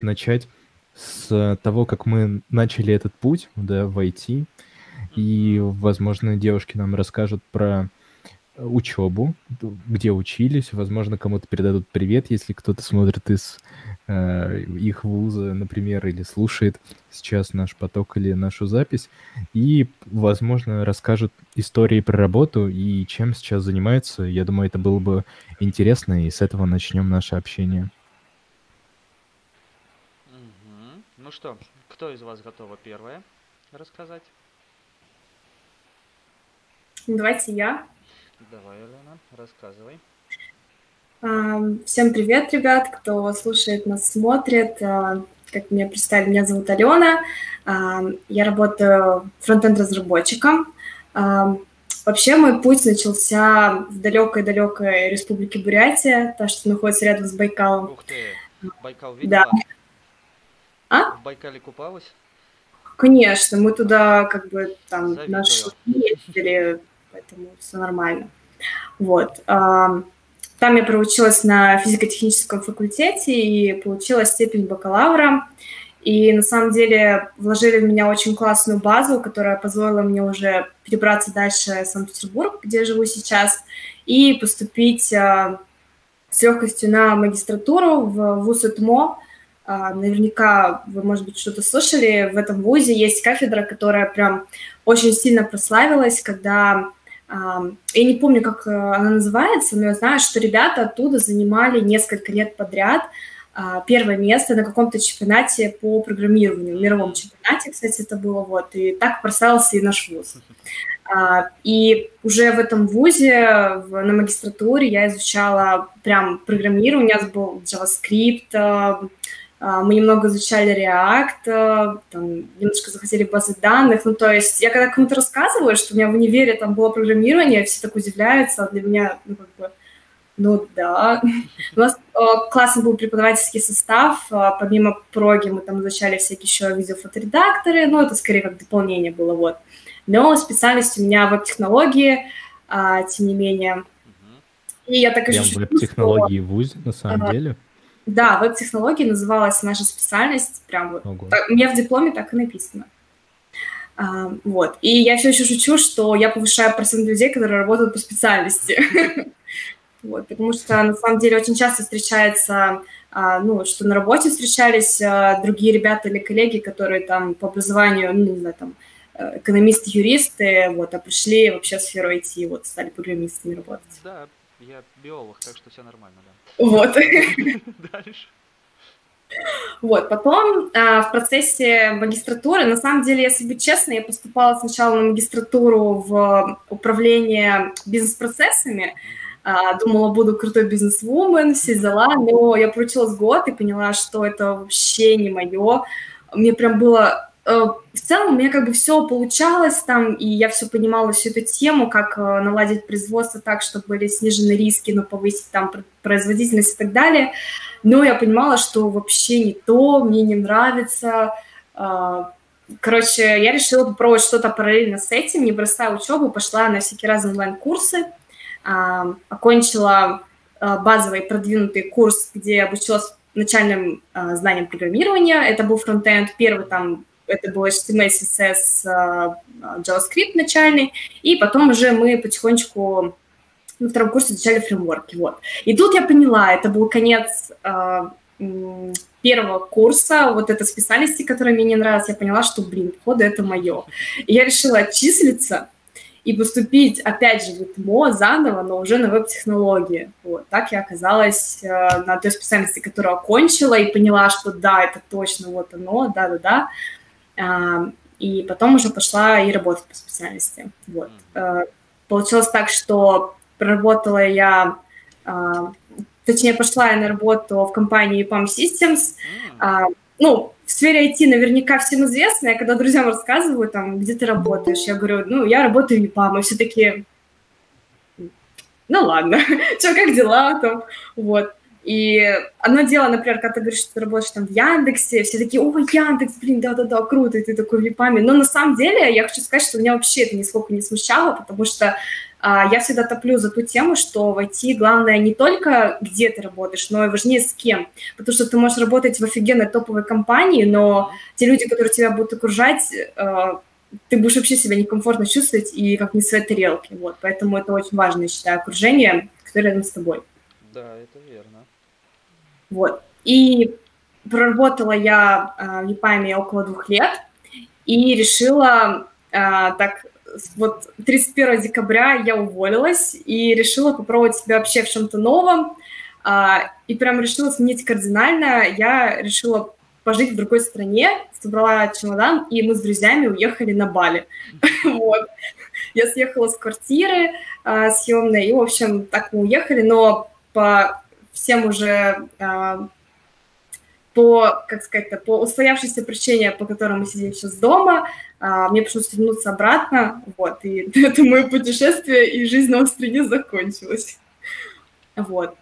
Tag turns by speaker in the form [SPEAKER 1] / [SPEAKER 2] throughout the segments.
[SPEAKER 1] начать с того, как мы начали этот путь да, в IT. И, возможно, девушки нам расскажут про учебу, где учились, возможно, кому-то передадут привет, если кто-то смотрит из э, их вуза, например, или слушает сейчас наш поток или нашу запись, и, возможно, расскажут истории про работу и чем сейчас занимаются. Я думаю, это было бы интересно, и с этого начнем наше общение.
[SPEAKER 2] Ну что, кто из вас готова первая рассказать?
[SPEAKER 3] Давайте я.
[SPEAKER 2] Давай, Елена, рассказывай.
[SPEAKER 3] Всем привет, ребят, кто слушает нас, смотрит. А, как меня представили, меня зовут Алена. Я работаю фронтенд-разработчиком. Вообще мой путь начался в далекой-далекой республике Бурятия, та, что находится рядом с Байкалом.
[SPEAKER 2] Ух ты, Байкал видела? Да.
[SPEAKER 3] А?
[SPEAKER 2] В Байкале купалась?
[SPEAKER 3] Конечно, мы туда как бы там Завидую. наши ездили, поэтому все нормально. Вот. Там я проучилась на физико-техническом факультете и получила степень бакалавра. И на самом деле вложили в меня очень классную базу, которая позволила мне уже перебраться дальше в Санкт-Петербург, где я живу сейчас, и поступить а, с легкостью на магистратуру в ВУЗ ИТМО, а, наверняка вы, может быть, что-то слышали, в этом вузе есть кафедра, которая прям очень сильно прославилась, когда а, я не помню, как э, она называется, но я знаю, что ребята оттуда занимали несколько лет подряд а, первое место на каком-то чемпионате по программированию, мировом чемпионате, кстати, это было, вот, и так прославился и наш вуз. И уже в этом вузе, на магистратуре я изучала прям программирование, у нас был JavaScript, а, мы немного изучали React, э, там, немножко захотели базы данных. Ну, то есть я когда кому-то рассказываю, что у меня в универе там было программирование, все так удивляются, а для меня, ну, как бы, ну, да. У нас э, классный был преподавательский состав. Э, помимо проги мы там изучали всякие еще видеофоторедакторы, ну, это скорее как дополнение было, вот. Но специальность у меня веб-технологии, а, тем не менее.
[SPEAKER 1] И я так и веб-технологии в ВУЗе, на самом а, деле?
[SPEAKER 3] Да, веб-технологии называлась наша специальность, прям вот. Ого. у меня в дипломе так и написано. А, вот. И я все еще шучу, что я повышаю процент людей, которые работают по специальности. Вот, потому что на самом деле очень часто встречается, а, ну, что на работе встречались а, другие ребята или коллеги, которые там по образованию, ну, не знаю, там, э, экономисты, юристы, вот, а пришли вообще в сферу IT, вот, стали программистами работать.
[SPEAKER 2] Да, я биолог, так что все нормально, да.
[SPEAKER 3] Вот. Дальше. Вот, потом а, в процессе магистратуры, на самом деле, если быть честной, я поступала сначала на магистратуру в управление бизнес-процессами, а, думала, буду крутой бизнес-вумен, все дела, но я проучилась год и поняла, что это вообще не мое. Мне прям было в целом у меня как бы все получалось там, и я все понимала всю эту тему, как э, наладить производство так, чтобы были снижены риски, но повысить там производительность и так далее. Но я понимала, что вообще не то, мне не нравится. Э, короче, я решила попробовать что-то параллельно с этим, не бросая учебу, пошла на всякие разные онлайн-курсы, окончила базовый продвинутый курс, где обучилась начальным знаниям программирования. Это был фронтенд, первый там это был HTML, CSS, а, JavaScript начальный, и потом уже мы потихонечку на втором курсе изучали фреймворки, вот. И тут я поняла, это был конец э, первого курса, вот этой специальности, которая мне не нравилась, я поняла, что, блин, походу, это мое. И я решила отчислиться и поступить, опять же, в ИТМО заново, но уже на веб-технологии. Вот. Так я оказалась э, на той специальности, которую окончила, и поняла, что да, это точно вот оно, да-да-да. И потом уже пошла и работать по специальности. Вот. Э, получилось так, что проработала я, а, точнее, пошла я на работу в компании EPAM Systems. А, ну, в сфере IT наверняка всем известно. Я когда друзьям рассказываю, там, где ты работаешь, я говорю, ну, я работаю в EPAM, и все таки ну ладно, что, как дела там, вот. И одно дело, например, когда ты говоришь, что ты работаешь там в Яндексе, все такие, о, Яндекс, блин, да-да-да, круто, и ты такой в Липаме. Но на самом деле я хочу сказать, что меня вообще это нисколько не смущало, потому что а, я всегда топлю за ту тему, что в IT главное не только где ты работаешь, но и важнее с кем. Потому что ты можешь работать в офигенной топовой компании, но те люди, которые тебя будут окружать, а, ты будешь вообще себя некомфортно чувствовать и как не своей тарелке. Вот. Поэтому это очень важно, я считаю, окружение, которое рядом с тобой.
[SPEAKER 2] Да, это.
[SPEAKER 3] Вот. И проработала я в ЕПАМе около двух лет и решила так вот 31 декабря я уволилась и решила попробовать себя вообще в чем-то новом. А, и прям решила сменить кардинально. Я решила пожить в другой стране, собрала чемодан, и мы с друзьями уехали на Бали. вот. Я съехала с квартиры а, съемной, и, в общем, так мы уехали, но по всем уже а, по, как сказать по устоявшейся причине, по которой мы сидим сейчас дома, а, мне пришлось вернуться обратно, вот, и это мое путешествие и жизнь на стране закончилась. Вот.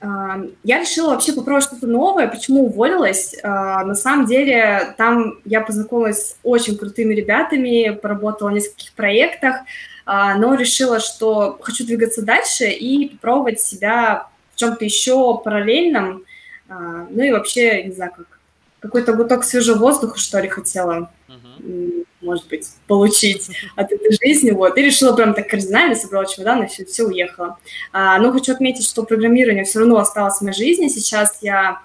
[SPEAKER 3] А, я решила вообще попробовать что-то новое. Почему уволилась? На самом деле, там я познакомилась с очень крутыми ребятами, поработала в нескольких проектах, но решила, что хочу двигаться дальше и попробовать себя в чем-то еще параллельном, а, ну и вообще, не знаю, как какой-то гуток свежего воздуха, что ли, хотела, uh-huh. может быть, получить от этой жизни, вот, и решила прям так кардинально, собрала чемодан и все, все уехала. А, но хочу отметить, что программирование все равно осталось в моей жизни, сейчас я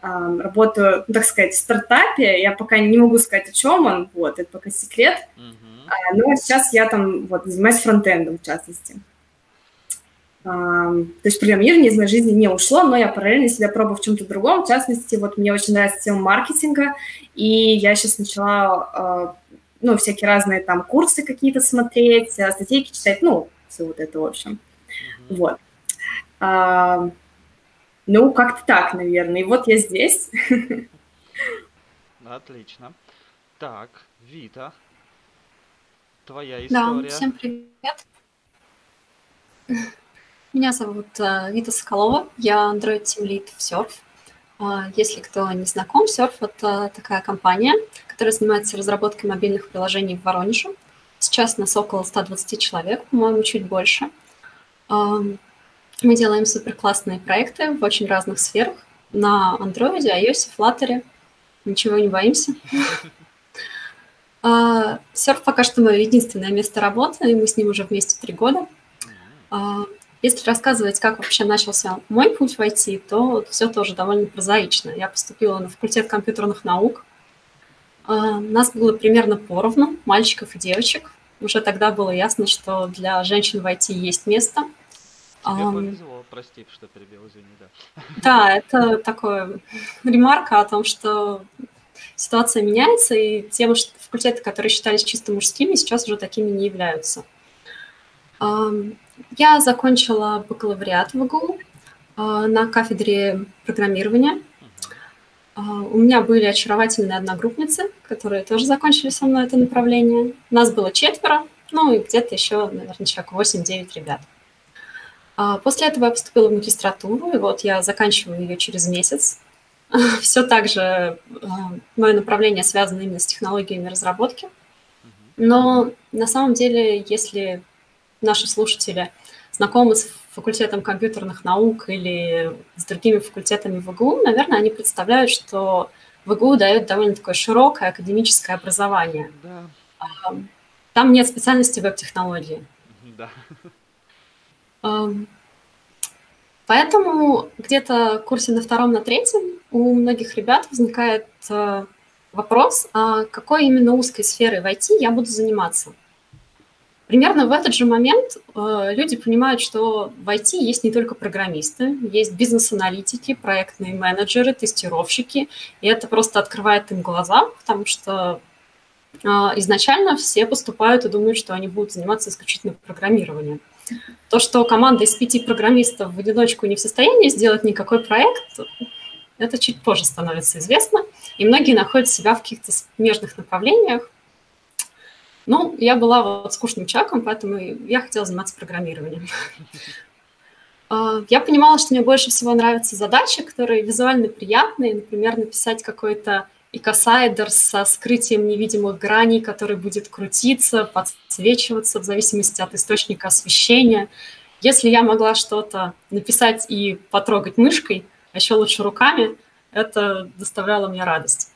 [SPEAKER 3] а, работаю, ну, так сказать, в стартапе, я пока не могу сказать, о чем он, вот, это пока секрет, uh-huh. А, но сейчас я там, вот, занимаюсь фронтендом, в частности. То есть программирование из моей жизни не ушло, но я параллельно себя пробую в чем-то другом. В частности, вот мне очень нравится тема маркетинга, и я сейчас начала, а, ну, всякие разные там курсы какие-то смотреть, а, статейки читать, ну, все вот это, в общем. Mm-hmm. Вот. А, ну, как-то так, наверное. И вот я здесь.
[SPEAKER 2] Отлично. Так, Вита, твоя история.
[SPEAKER 4] Да, всем привет. Меня зовут э, Вита Соколова, я Android Team Lead в Surf. А, если кто не знаком, Surf – это такая компания, которая занимается разработкой мобильных приложений в Воронеже. Сейчас нас около 120 человек, по-моему, чуть больше. А, мы делаем супер классные проекты в очень разных сферах. На Android, iOS, Flutter. Ничего не боимся. А, Surf пока что мое единственное место работы, и мы с ним уже вместе три года. Если рассказывать, как вообще начался мой путь в IT, то все тоже довольно прозаично. Я поступила на факультет компьютерных наук. А, нас было примерно поровну, мальчиков и девочек. Уже тогда было ясно, что для женщин в IT есть место.
[SPEAKER 2] Тебе повезло, прости, что перебил, извини, да.
[SPEAKER 4] Да, это такое ремарка о том, что ситуация меняется, и те факультеты, которые считались чисто мужскими, сейчас уже такими не являются. Я закончила бакалавриат в ИГУ а, на кафедре программирования. А, у меня были очаровательные одногруппницы, которые тоже закончили со мной это направление. Нас было четверо, ну и где-то еще, наверное, человек 8-9 ребят. А, после этого я поступила в магистратуру, и вот я заканчиваю ее через месяц. Все так же мое направление связано именно с технологиями разработки. Но на самом деле, если наши слушатели знакомы с факультетом компьютерных наук или с другими факультетами в ИГУ, наверное, они представляют, что в ИГУ дают довольно такое широкое академическое образование. Да. Там нет специальности веб-технологии. Да. Поэтому где-то в курсе на втором, на третьем у многих ребят возникает э, вопрос, а какой именно узкой сферой в IT я буду заниматься. Примерно в этот же момент э, люди понимают, что в IT есть не только программисты, есть бизнес-аналитики, проектные менеджеры, тестировщики, и это просто открывает им глаза, потому что э, изначально все поступают и думают, что они будут заниматься исключительно программированием. То, что команда из пяти программистов в одиночку не в состоянии сделать никакой проект, это чуть позже становится известно, и многие находят себя в каких-то смежных направлениях, ну, я была вот скучным человеком, поэтому я хотела заниматься программированием. А, я понимала, что мне больше всего нравятся задачи, которые визуально приятные, например, написать какой-то икосайдер со скрытием невидимых граней, который будет крутиться, подсвечиваться в зависимости от источника освещения. Если я могла что-то написать и потрогать мышкой, а еще лучше руками, это доставляло мне радость.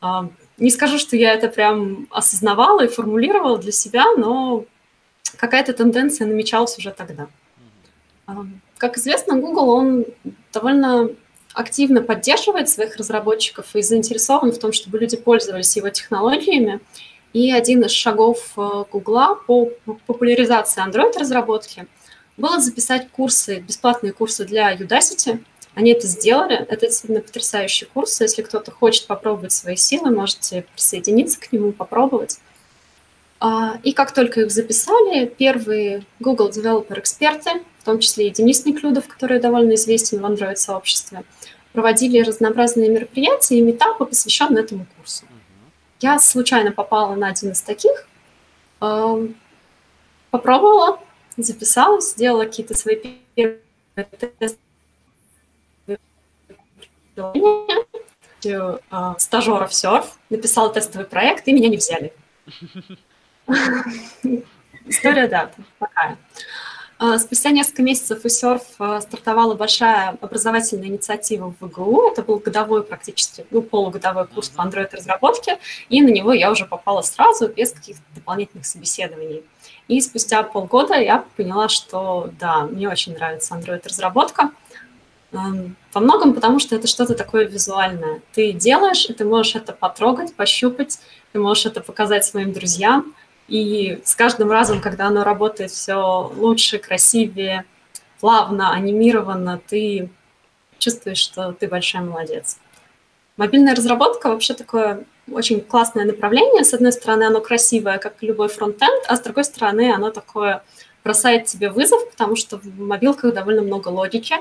[SPEAKER 4] А, не скажу, что я это прям осознавала и формулировала для себя, но какая-то тенденция намечалась уже тогда. Как известно, Google, он довольно активно поддерживает своих разработчиков и заинтересован в том, чтобы люди пользовались его технологиями. И один из шагов э, Google по популяризации Android-разработки было записать курсы, бесплатные курсы для Udacity. Они это сделали. Это действительно потрясающий курс. Если кто-то хочет попробовать свои силы, можете присоединиться к нему, попробовать. А, и как только их записали, первые Google Developer эксперты, в том числе и Денис Неклюдов, который довольно известен в Android-сообществе, проводили разнообразные мероприятия и метапы, посвященные этому курсу. Я случайно попала на один из таких, а, попробовала, записалась, сделала какие-то свои первые тесты а, стажеров серф, написала тестовый проект, и меня не взяли. История, да, такая. А, спустя несколько месяцев у Surf а, стартовала большая образовательная инициатива в ВГУ. Это был годовой практически, ну, полугодовой курс по Android-разработке, и на него я уже попала сразу, без каких-то дополнительных собеседований. И спустя полгода я поняла, что да, мне очень нравится Android-разработка. Во многом потому, что это что-то такое визуальное. Ты делаешь, и ты можешь это потрогать, пощупать, ты можешь это показать своим друзьям, и с каждым разом, когда оно работает все лучше, красивее, плавно, анимированно, ты чувствуешь, что ты большая молодец. Мобильная разработка вообще такое очень классное направление. С одной стороны, оно красивое, как любой фронтенд, а с другой стороны, оно такое бросает тебе вызов, потому что в мобилках довольно много логики.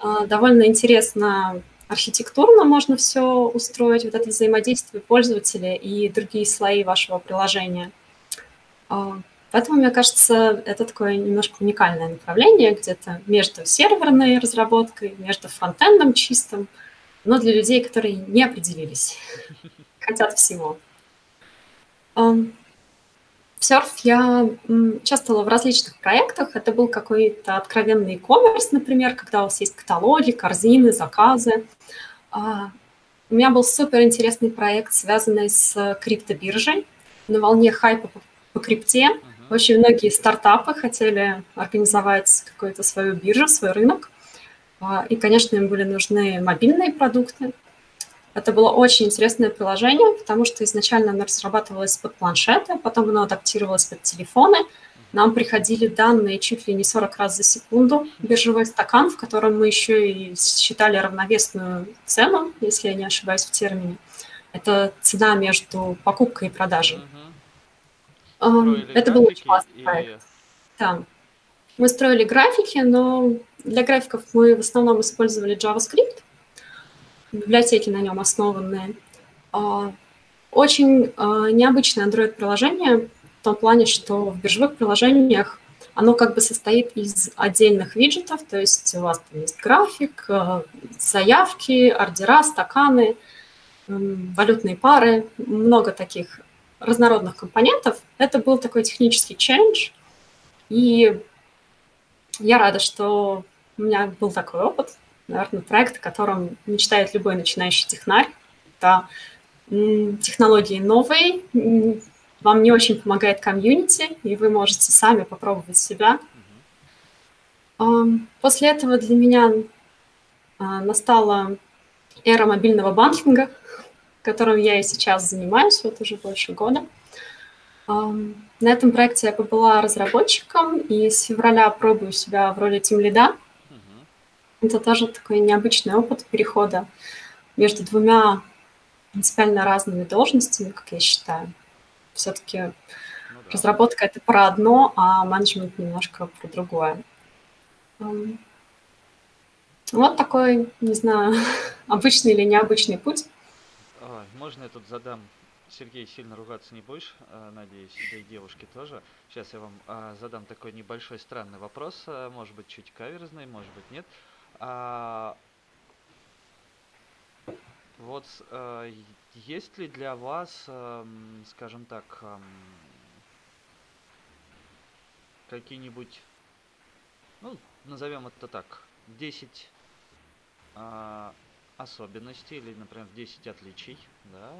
[SPEAKER 4] Mm-hmm. Довольно интересно архитектурно можно все устроить, вот это взаимодействие пользователя и другие слои вашего приложения. А, поэтому, мне кажется, это такое немножко уникальное направление, где-то между серверной разработкой, между фронтендом чистым, но для людей, которые не определились, хотят всего. В Surf я участвовала в различных проектах. Это был какой-то откровенный e-commerce, например, когда у вас есть каталоги, корзины, заказы. А, у меня был супер интересный проект, связанный с криптобиржей. На волне хайпа по, крипте очень многие стартапы хотели организовать какую-то свою биржу, свой рынок. А, и, конечно, им были нужны мобильные продукты. Это было очень интересное приложение, потому что изначально оно разрабатывалось под планшеты, потом оно адаптировалось под телефоны. Нам приходили данные чуть ли не 40 раз за секунду, биржевой стакан, в котором мы еще и считали равновесную цену, если я не ошибаюсь в термине. Это цена между покупкой и продажей. Угу. Это был очень классный и... проект. Да. Мы строили графики, но для графиков мы в основном использовали JavaScript библиотеки на нем основанные. А, очень а, необычное Android-приложение в том плане, что в биржевых приложениях оно как бы состоит из отдельных виджетов, то есть у вас там есть график, а, заявки, ордера, стаканы, валютные пары, много таких разнородных компонентов. Это был такой технический челлендж, и я рада, что у меня был такой опыт наверное, проект, о котором мечтает любой начинающий технарь. Это технологии новые, вам не очень помогает комьюнити, и вы можете сами попробовать себя. После этого для меня а, настала эра мобильного банкинга, которым я и сейчас занимаюсь вот уже больше года. На этом проекте я побыла разработчиком, и с февраля пробую себя в роли тимлида. Это тоже такой необычный опыт перехода между двумя принципиально разными должностями, как я считаю. Все-таки ну, да. разработка это про одно, а менеджмент немножко про другое. Вот такой, не знаю, обычный или необычный путь.
[SPEAKER 2] Можно я тут задам Сергей, сильно ругаться не будешь, э, надеюсь, да и девушки тоже. Сейчас я вам а, задам такой небольшой странный вопрос, э, может быть, чуть каверзный, может быть, нет. А, вот а, есть ли для вас, скажем так, какие-нибудь, ну, назовем это так, 10 а, особенностей или, например, 10 отличий, да,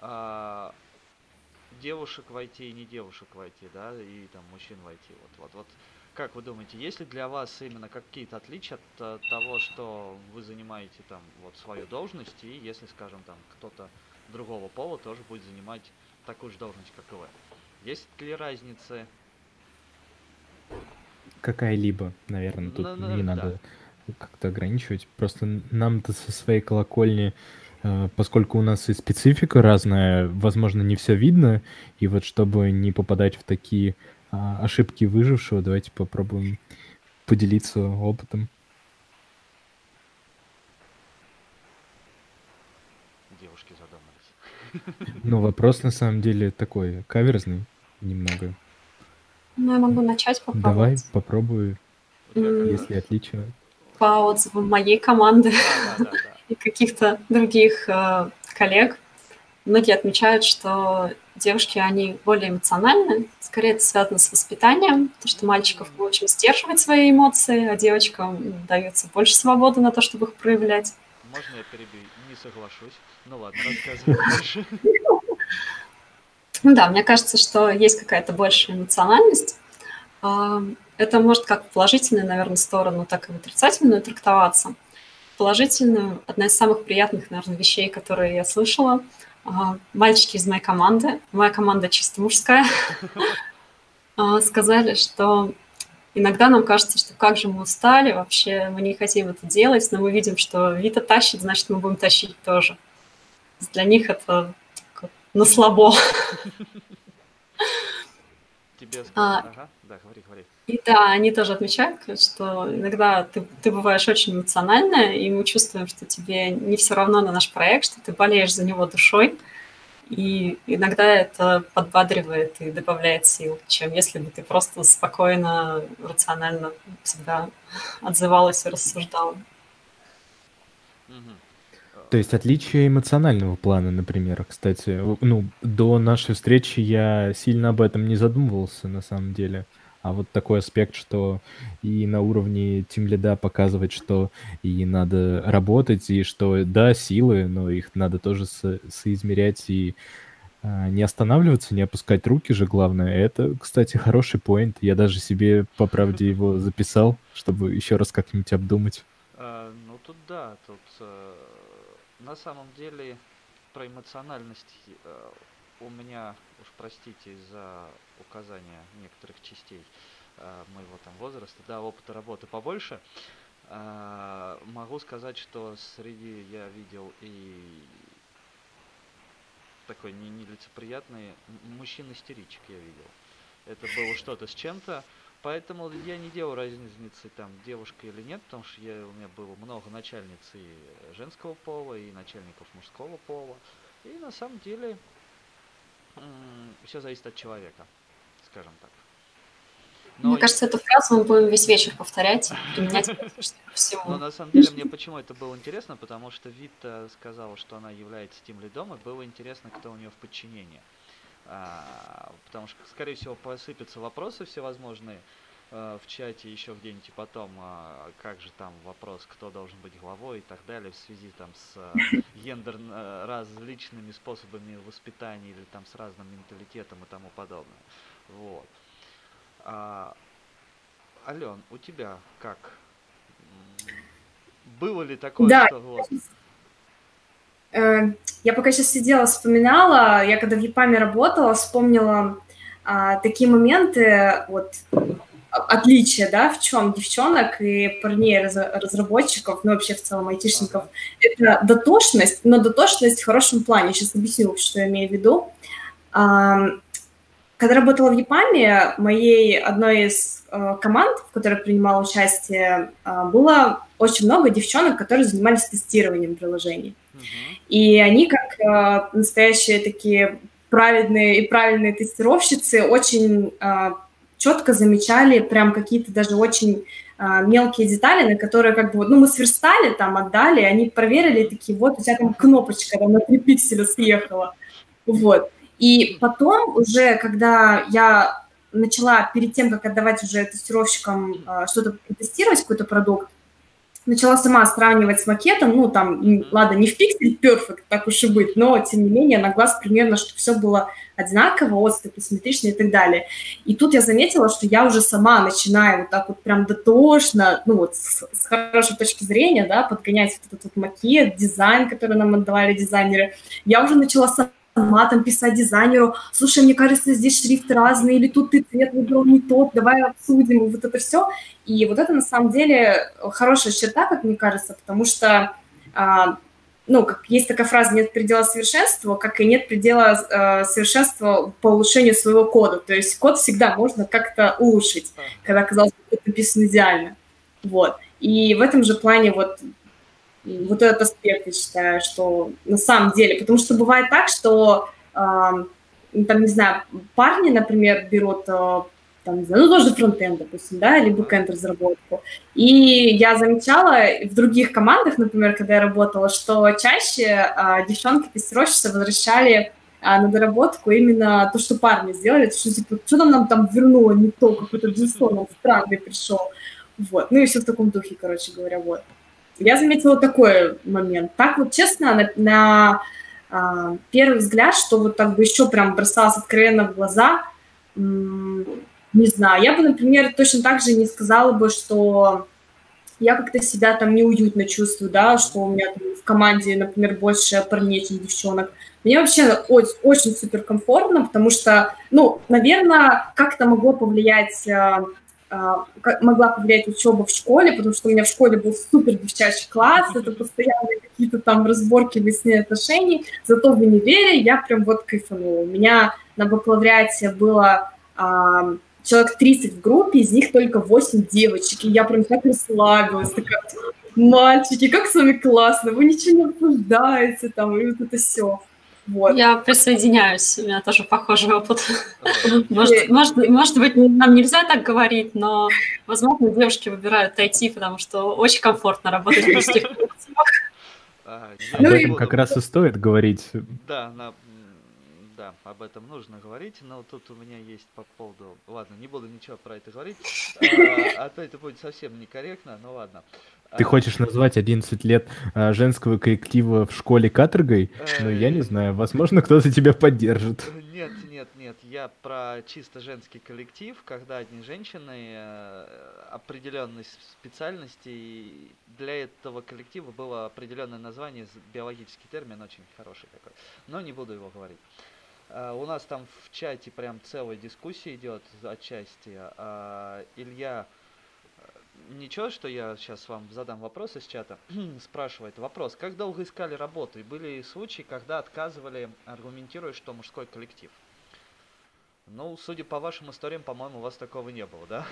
[SPEAKER 2] а, девушек войти и не девушек войти, да, и там мужчин войти. Вот, вот, вот. Как вы думаете, есть ли для вас именно какие-то отличия от э, того, что вы занимаете там вот свою должность, и если, скажем, там кто-то другого пола тоже будет занимать такую же должность, как и вы? Есть ли разницы?
[SPEAKER 1] Какая-либо, наверное, тут ну, не да. надо как-то ограничивать. Просто нам-то со своей колокольни Э, поскольку у нас и специфика разная, возможно, не все видно, и вот чтобы не попадать в такие а, ошибки выжившего, давайте попробуем поделиться опытом.
[SPEAKER 2] Девушки задумались.
[SPEAKER 1] Ну, вопрос на самом деле такой каверзный немного.
[SPEAKER 4] Ну, я могу начать попробовать.
[SPEAKER 1] Давай, попробуй, mm. если отличия.
[SPEAKER 4] По отзывам моей команды. Да, да, да и каких-то других э, коллег, многие отмечают, что девушки, они более эмоциональны, скорее это связано с воспитанием, потому что мальчиков очень сдерживать свои эмоции, а девочкам дается больше свободы на то, чтобы их проявлять.
[SPEAKER 2] Можно я перебью? Не соглашусь. Ну ладно, рассказывай дальше.
[SPEAKER 4] Ну да, мне кажется, что есть какая-то большая эмоциональность. Это может как в положительную, наверное, сторону, так и в отрицательную трактоваться положительную. Одна из самых приятных, наверное, вещей, которые я слышала. А, мальчики из моей команды, моя команда чисто мужская, а, сказали, что иногда нам кажется, что как же мы устали, вообще мы не хотим это делать, но мы видим, что Вита тащит, значит, мы будем тащить тоже. Для них это на слабо.
[SPEAKER 2] Тебе а, ага, да, говори, говори.
[SPEAKER 4] И да, они тоже отмечают, что иногда ты, ты бываешь очень эмоциональная, и мы чувствуем, что тебе не все равно на наш проект, что ты болеешь за него душой. И иногда это подбадривает и добавляет сил, чем если бы ты просто спокойно, рационально всегда отзывалась и рассуждала.
[SPEAKER 1] То есть отличие эмоционального плана, например, кстати. Ну, до нашей встречи я сильно об этом не задумывался, на самом деле. А вот такой аспект, что и на уровне тимлида показывать, что и надо работать, и что, да, силы, но их надо тоже со- соизмерять и а, не останавливаться, не опускать руки же, главное. Это, кстати, хороший поинт. Я даже себе, по правде, его записал, чтобы еще раз как-нибудь обдумать.
[SPEAKER 2] А, ну, тут да, тут э, на самом деле про эмоциональность э, у меня, уж простите за указания некоторых частей э, моего там возраста, да, опыта работы побольше, э, могу сказать, что среди я видел и такой не нелицеприятный мужчина-истеричек я видел. Это было что-то с чем-то, поэтому я не делал разницы там девушка или нет, потому что я, у меня было много начальниц и женского пола, и начальников мужского пола. И на самом деле все зависит от человека, скажем так.
[SPEAKER 4] Но мне кажется, эту фразу мы будем весь вечер повторять, применять
[SPEAKER 2] всему. Но на самом деле мне почему это было интересно, потому что Вита сказала, что она является тем лидом, и было интересно, кто у нее в подчинении. А, потому что, скорее всего, посыпятся вопросы всевозможные э, в чате еще где-нибудь потом, а, как же там вопрос, кто должен быть главой и так далее в связи там с э, гендер э, различными способами воспитания или там с разным менталитетом и тому подобное. Вот. А, Ален, у тебя как? Было ли такое,
[SPEAKER 3] да. что вот... Э, я пока сейчас сидела, вспоминала, я когда в ЕПАМе работала, вспомнила а, такие моменты, вот, отличия, да, в чем девчонок и парней разработчиков, ну, вообще в целом айтишников, это дотошность, но дотошность в хорошем плане. Сейчас объясню, что я имею в виду. Когда работала в ЕПАМе, моей одной из э, команд, в которой принимала участие, э, было очень много девчонок, которые занимались тестированием приложений. И они, как э, настоящие такие праведные и правильные тестировщицы, очень четко замечали прям какие-то даже очень э, мелкие детали, на которые как бы ну, мы сверстали, там, отдали, они проверили, такие, вот, у тебя там кнопочка там на 3 пикселя съехала. Вот. И потом уже, когда я начала перед тем, как отдавать уже тестировщикам э, что-то тестировать, какой-то продукт, начала сама сравнивать с макетом, ну, там, ладно, не в пиксель перфект, так уж и быть, но, тем не менее, на глаз примерно, чтобы все было одинаково, отступы симметричные и так далее. И тут я заметила, что я уже сама начинаю вот так вот прям дотошно, ну, вот с, с хорошей точки зрения, да, подгонять вот этот вот макет, дизайн, который нам отдавали дизайнеры. Я уже начала сама матом писать дизайнеру, слушай, мне кажется, здесь шрифт разный, или тут ты цвет выбрал не тот, давай обсудим, вот это все. И вот это на самом деле хорошая черта, как мне кажется, потому что, а, ну, как есть такая фраза, нет предела совершенства, как и нет предела а, совершенства по улучшению своего кода. То есть код всегда можно как-то улучшить, когда, казалось бы, это написано идеально. Вот. И в этом же плане вот вот этот аспект, я считаю, что на самом деле, потому что бывает так, что э, там, не знаю, парни, например, берут э, там, не знаю, ну, тоже фронтенд, допустим, да, или бэкенд разработку. И я замечала в других командах, например, когда я работала, что чаще э, девчонки-тестировщицы возвращали а, на доработку именно то, что парни сделали, что типа, что там нам там вернуло не то, какой-то нам странный пришел. Вот, ну и все в таком духе, короче говоря, вот. Я заметила такой момент. Так вот, честно, на, на а, первый взгляд, что вот так бы еще прям бросалось откровенно в глаза, не знаю. Я бы, например, точно так же не сказала бы, что я как-то себя там неуютно чувствую, да, что у меня там в команде, например, больше парней, чем девчонок. Мне вообще очень, очень супер комфортно, потому что, ну, наверное, как-то могло повлиять а, могла повлиять учеба в школе, потому что у меня в школе был супер девчачий класс, это постоянные какие-то там разборки, выяснения отношений, зато в универе я прям вот кайфанула. У меня на бакалавриате было а, человек 30 в группе, из них только 8 девочек, и я прям так расслабилась, такая, мальчики, как с вами классно, вы ничего не обсуждаете, там, и вот это все.
[SPEAKER 4] Вот. Я присоединяюсь, у меня тоже похожий опыт. Может, может, может быть, нам нельзя так говорить, но, возможно, девушки выбирают IT, потому что очень комфортно работать в мужских
[SPEAKER 1] Об этом как раз и стоит говорить.
[SPEAKER 2] Да, на, да, об этом нужно говорить, но тут у меня есть по поводу... Ладно, не буду ничего про это говорить, а, а то это будет совсем некорректно, но ладно.
[SPEAKER 1] Ты хочешь назвать 11 лет а, женского коллектива в школе каторгой? Ну, я не знаю, возможно, кто-то тебя поддержит.
[SPEAKER 2] Нет, нет, нет, я про чисто женский коллектив, когда одни женщины э, определенной специальности, для этого коллектива было определенное название, биологический термин очень хороший такой, но не буду его говорить. У нас там в чате прям целая дискуссия идет отчасти. Uh, Илья Ничего, что я сейчас вам задам вопрос из чата. Спрашивает вопрос. Как долго искали работу? И были случаи, когда отказывали, аргументируя, что мужской коллектив? Ну, судя по вашим историям, по-моему, у вас такого не было, да?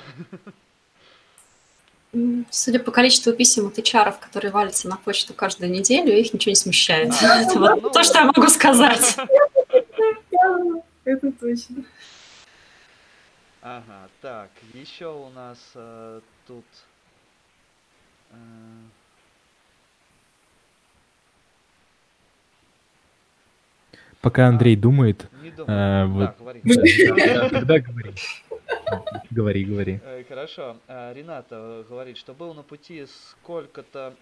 [SPEAKER 4] Судя по количеству писем от HR, которые валятся на почту каждую неделю, их ничего не смущает. А, Это вот ну, то, что я могу сказать.
[SPEAKER 3] Это точно.
[SPEAKER 2] Ага, так, еще у нас э, тут... Э...
[SPEAKER 1] Пока Андрей а, думает...
[SPEAKER 2] Не думаю. Э, вот, да, говори.
[SPEAKER 1] Тогда говори. Говори, говори.
[SPEAKER 2] Э, хорошо. Рената говорит, что был на пути сколько-то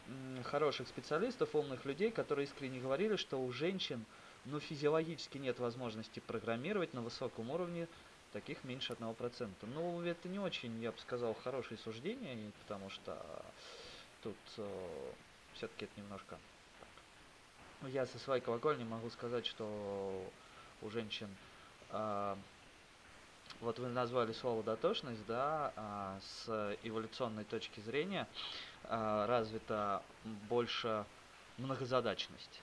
[SPEAKER 2] хороших специалистов, умных людей, которые искренне говорили, что у женщин ну, физиологически нет возможности программировать на высоком уровне таких меньше 1%. Ну, это не очень, я бы сказал, хорошее суждение, потому что тут э, все-таки это немножко... Я со своей колокольни могу сказать, что у женщин... Э, вот вы назвали слово дотошность, да, э, с эволюционной точки зрения э, развита больше многозадачность.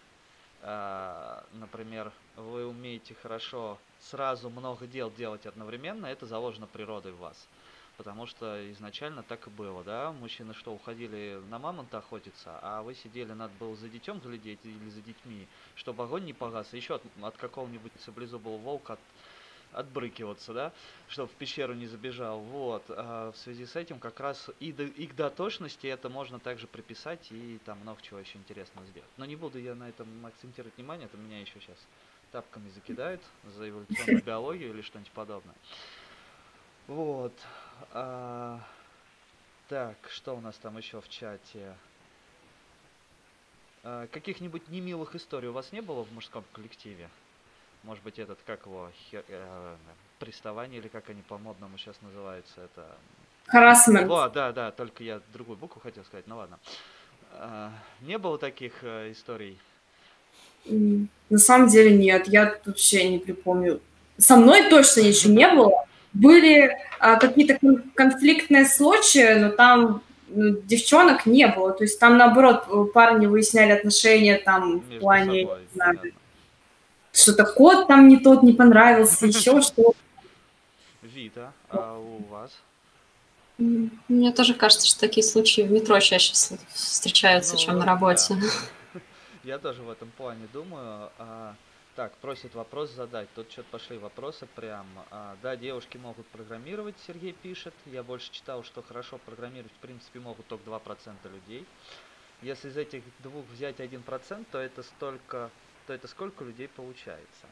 [SPEAKER 2] Э, например, вы умеете хорошо сразу много дел делать одновременно, это заложено природой в вас. Потому что изначально так и было, да? Мужчины что, уходили на мамонта охотиться, а вы сидели, надо было за детем глядеть или за детьми, чтобы огонь не погас, а еще от, от какого-нибудь саблезубого волка от, отбрыкиваться, да, чтобы в пещеру не забежал. Вот. А в связи с этим как раз и, до, и к дотошности это можно также приписать и там много чего еще интересного сделать. Но не буду я на этом акцентировать внимание, это меня еще сейчас тапками закидают за эволюционную биологию или что-нибудь подобное. Вот. А, так, что у нас там еще в чате? А, каких-нибудь немилых историй у вас не было в мужском коллективе? Может быть, этот, как его, хер, э, приставание, или как они по-модному сейчас называются, это...
[SPEAKER 3] Харасмент.
[SPEAKER 2] О, да, да, только я другую букву хотел сказать, ну ладно. А, не было таких э, историй?
[SPEAKER 3] На самом деле нет, я вообще не припомню. Со мной точно ничего не было. Были а, какие-то конфликтные случаи, но там ну, девчонок не было. То есть там, наоборот, парни выясняли отношения там Между в плане, собой, не знаю, что-то кот там не тот не понравился, еще что
[SPEAKER 2] Вита, а у вас?
[SPEAKER 4] Мне тоже кажется, что такие случаи в метро чаще встречаются, ну, чем на работе.
[SPEAKER 2] Да. Я тоже в этом плане думаю. А, так, просит вопрос задать. Тут что-то пошли вопросы прям. А, да, девушки могут программировать, Сергей пишет. Я больше читал, что хорошо программировать, в принципе, могут только 2% людей. Если из этих двух взять 1%, то это столько то это сколько людей получается?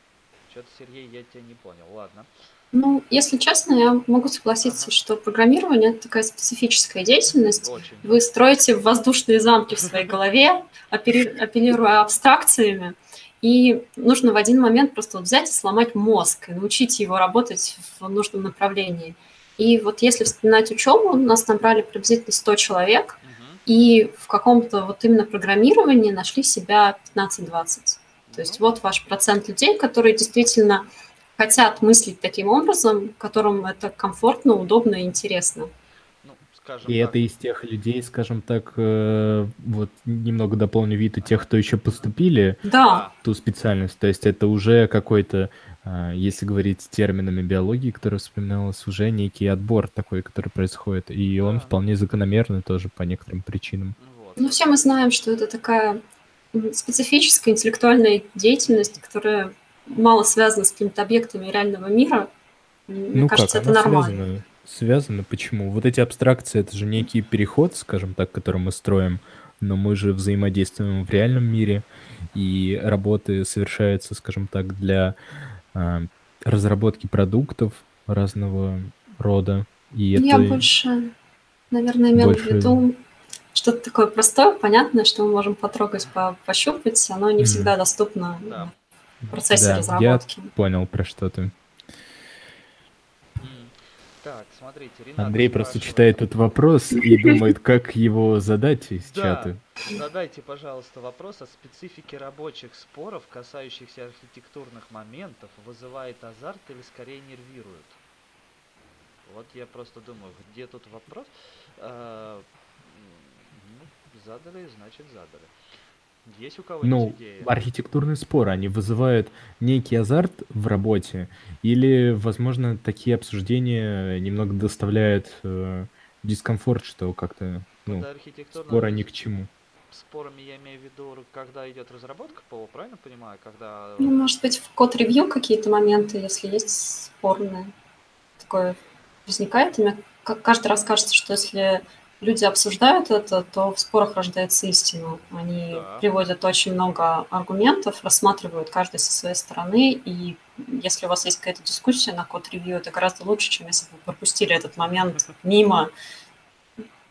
[SPEAKER 2] Что-то, Сергей, я тебя не понял. Ладно.
[SPEAKER 4] Ну, если честно, я могу согласиться, что программирование это такая специфическая деятельность. Вы строите воздушные замки в своей голове, апеллируя абстракциями, и нужно в один момент просто вот взять и сломать мозг и научить его работать в нужном направлении. И вот если вспоминать учебу, нас набрали приблизительно 100 человек, и в каком-то вот именно программировании нашли себя 15-20. То есть вот ваш процент людей, которые действительно хотят мыслить таким образом, которым это комфортно, удобно и интересно.
[SPEAKER 1] Ну, и так. это из тех людей, скажем так, э, вот немного дополню вид и тех, кто еще поступили
[SPEAKER 4] да.
[SPEAKER 1] в ту специальность. То есть это уже какой-то, э, если говорить терминами биологии, который вспоминалось, уже некий отбор такой, который происходит. И он да. вполне закономерный тоже по некоторым причинам.
[SPEAKER 4] Вот. Ну, все мы знаем, что это такая специфическая интеллектуальная деятельность, которая мало связана с какими-то объектами реального мира. Мне
[SPEAKER 1] ну
[SPEAKER 4] кажется,
[SPEAKER 1] как,
[SPEAKER 4] это нормально.
[SPEAKER 1] Связана, связана. Почему? Вот эти абстракции, это же некий переход, скажем так, который мы строим, но мы же взаимодействуем в реальном мире, и работы совершаются, скажем так, для э, разработки продуктов разного рода. И
[SPEAKER 4] Я это больше, наверное, имела больше... в виду что-то такое простое, понятное, что мы можем потрогать, по пощупать, оно не всегда доступно да. В процессе да, разработки.
[SPEAKER 1] Я понял, про что ты.
[SPEAKER 2] Так, смотрите,
[SPEAKER 1] Ренат Андрей просто читает этот вопрос и думает, как его задать из да. чата.
[SPEAKER 2] Задайте, пожалуйста, вопрос о специфике рабочих споров, касающихся архитектурных моментов, вызывает азарт или скорее нервирует. Вот я просто думаю, где тут вопрос? А, Задали, значит задали. Есть у кого-нибудь
[SPEAKER 1] ну,
[SPEAKER 2] идеи?
[SPEAKER 1] архитектурные споры, они вызывают некий азарт в работе, или, возможно, такие обсуждения немного доставляют э, дискомфорт, что как-то, ну, споры ни к чему.
[SPEAKER 2] Спорами я имею в виду, когда идет разработка ПО, правильно понимаю? Когда...
[SPEAKER 4] Ну, может быть, в код-ревью какие-то моменты, если есть спорные. Такое возникает. И мне каждый раз кажется, что если люди обсуждают это, то в спорах рождается истина. Они да. приводят очень много аргументов, рассматривают каждый со своей стороны, и если у вас есть какая-то дискуссия на код-ревью, это гораздо лучше, чем если бы вы пропустили этот момент мимо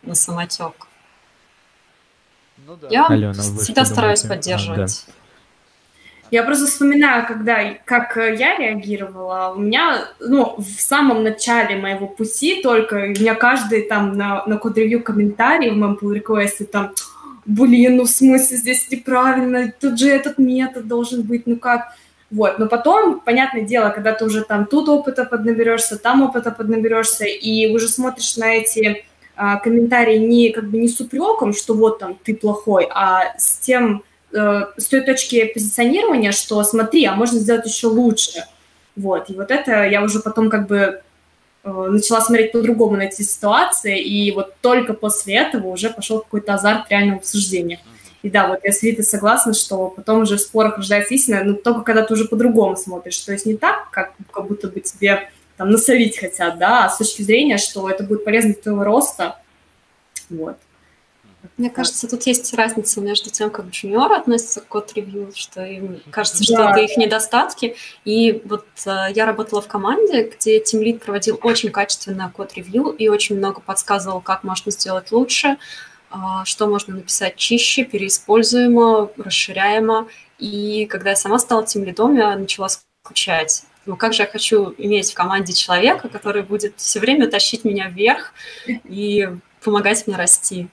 [SPEAKER 4] на самотек. Ну, да. Я Алена, всегда стараюсь поддерживать. А, да.
[SPEAKER 3] Я просто вспоминаю, когда, как я реагировала. У меня, ну, в самом начале моего пути только, у меня каждый там на, на код-ревью комментарий в моем pull request там, блин, ну в смысле здесь неправильно, тут же этот метод должен быть, ну как... Вот, но потом, понятное дело, когда ты уже там тут опыта поднаберешься, там опыта поднаберешься, и уже смотришь на эти а, комментарии не как бы не с упреком, что вот там ты плохой, а с тем, Э, с той точки позиционирования, что смотри, а можно сделать еще лучше. Вот, и вот это я уже потом как бы начала смотреть по-другому на эти ситуации, и вот только после этого уже пошел какой-то азарт реального обсуждения. И да, вот я с Витой согласна, что потом уже в спорах рождается истина, но только когда ты уже по-другому смотришь. То есть не так, как, как будто бы тебе там насолить хотят, да, а с точки зрения, что это будет полезно для твоего роста. Вот.
[SPEAKER 4] Мне кажется, тут есть разница между тем, как джуниоры относятся к код-ревью, что им кажется, что да. это их недостатки. И вот э, я работала в команде, где Team Lead проводил очень качественное код-ревью и очень много подсказывал, как можно сделать лучше, а, что можно написать чище, переиспользуемо, расширяемо. И когда я сама стала тем лидом, я начала скучать. Ну, как же я хочу иметь в команде человека, который будет все время тащить меня вверх и помогать мне расти.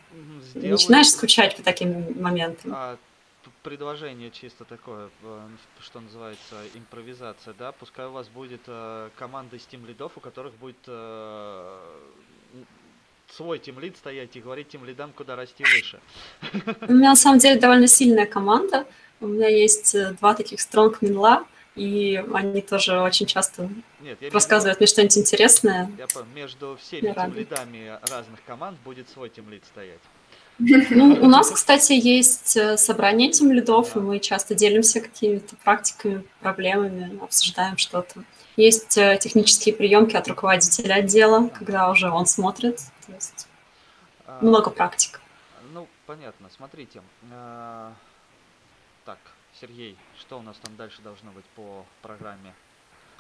[SPEAKER 4] Сделать... Начинаешь скучать по таким моментам. А,
[SPEAKER 2] предложение чисто такое, э, что называется, импровизация, да? Пускай у вас будет э, команда из тим лидов, у которых будет э, свой тимлид стоять и говорить тем лидам, куда расти выше.
[SPEAKER 4] У меня на самом деле довольно сильная команда. У меня есть э, два таких стронг минла, и они тоже очень часто Нет, рассказывают мне что-нибудь интересное.
[SPEAKER 2] Я понял, между всеми тимлидами разных команд будет свой тимлид стоять.
[SPEAKER 4] Ну, у нас, кстати, есть э, собрание тем лидов, и мы часто делимся какими-то практиками, проблемами, обсуждаем что-то. Есть э, технические приемки от руководителя отдела, когда уже он смотрит. То есть а, много практик.
[SPEAKER 2] Ну, понятно. Смотрите. А, так, Сергей, что у нас там дальше должно быть по программе?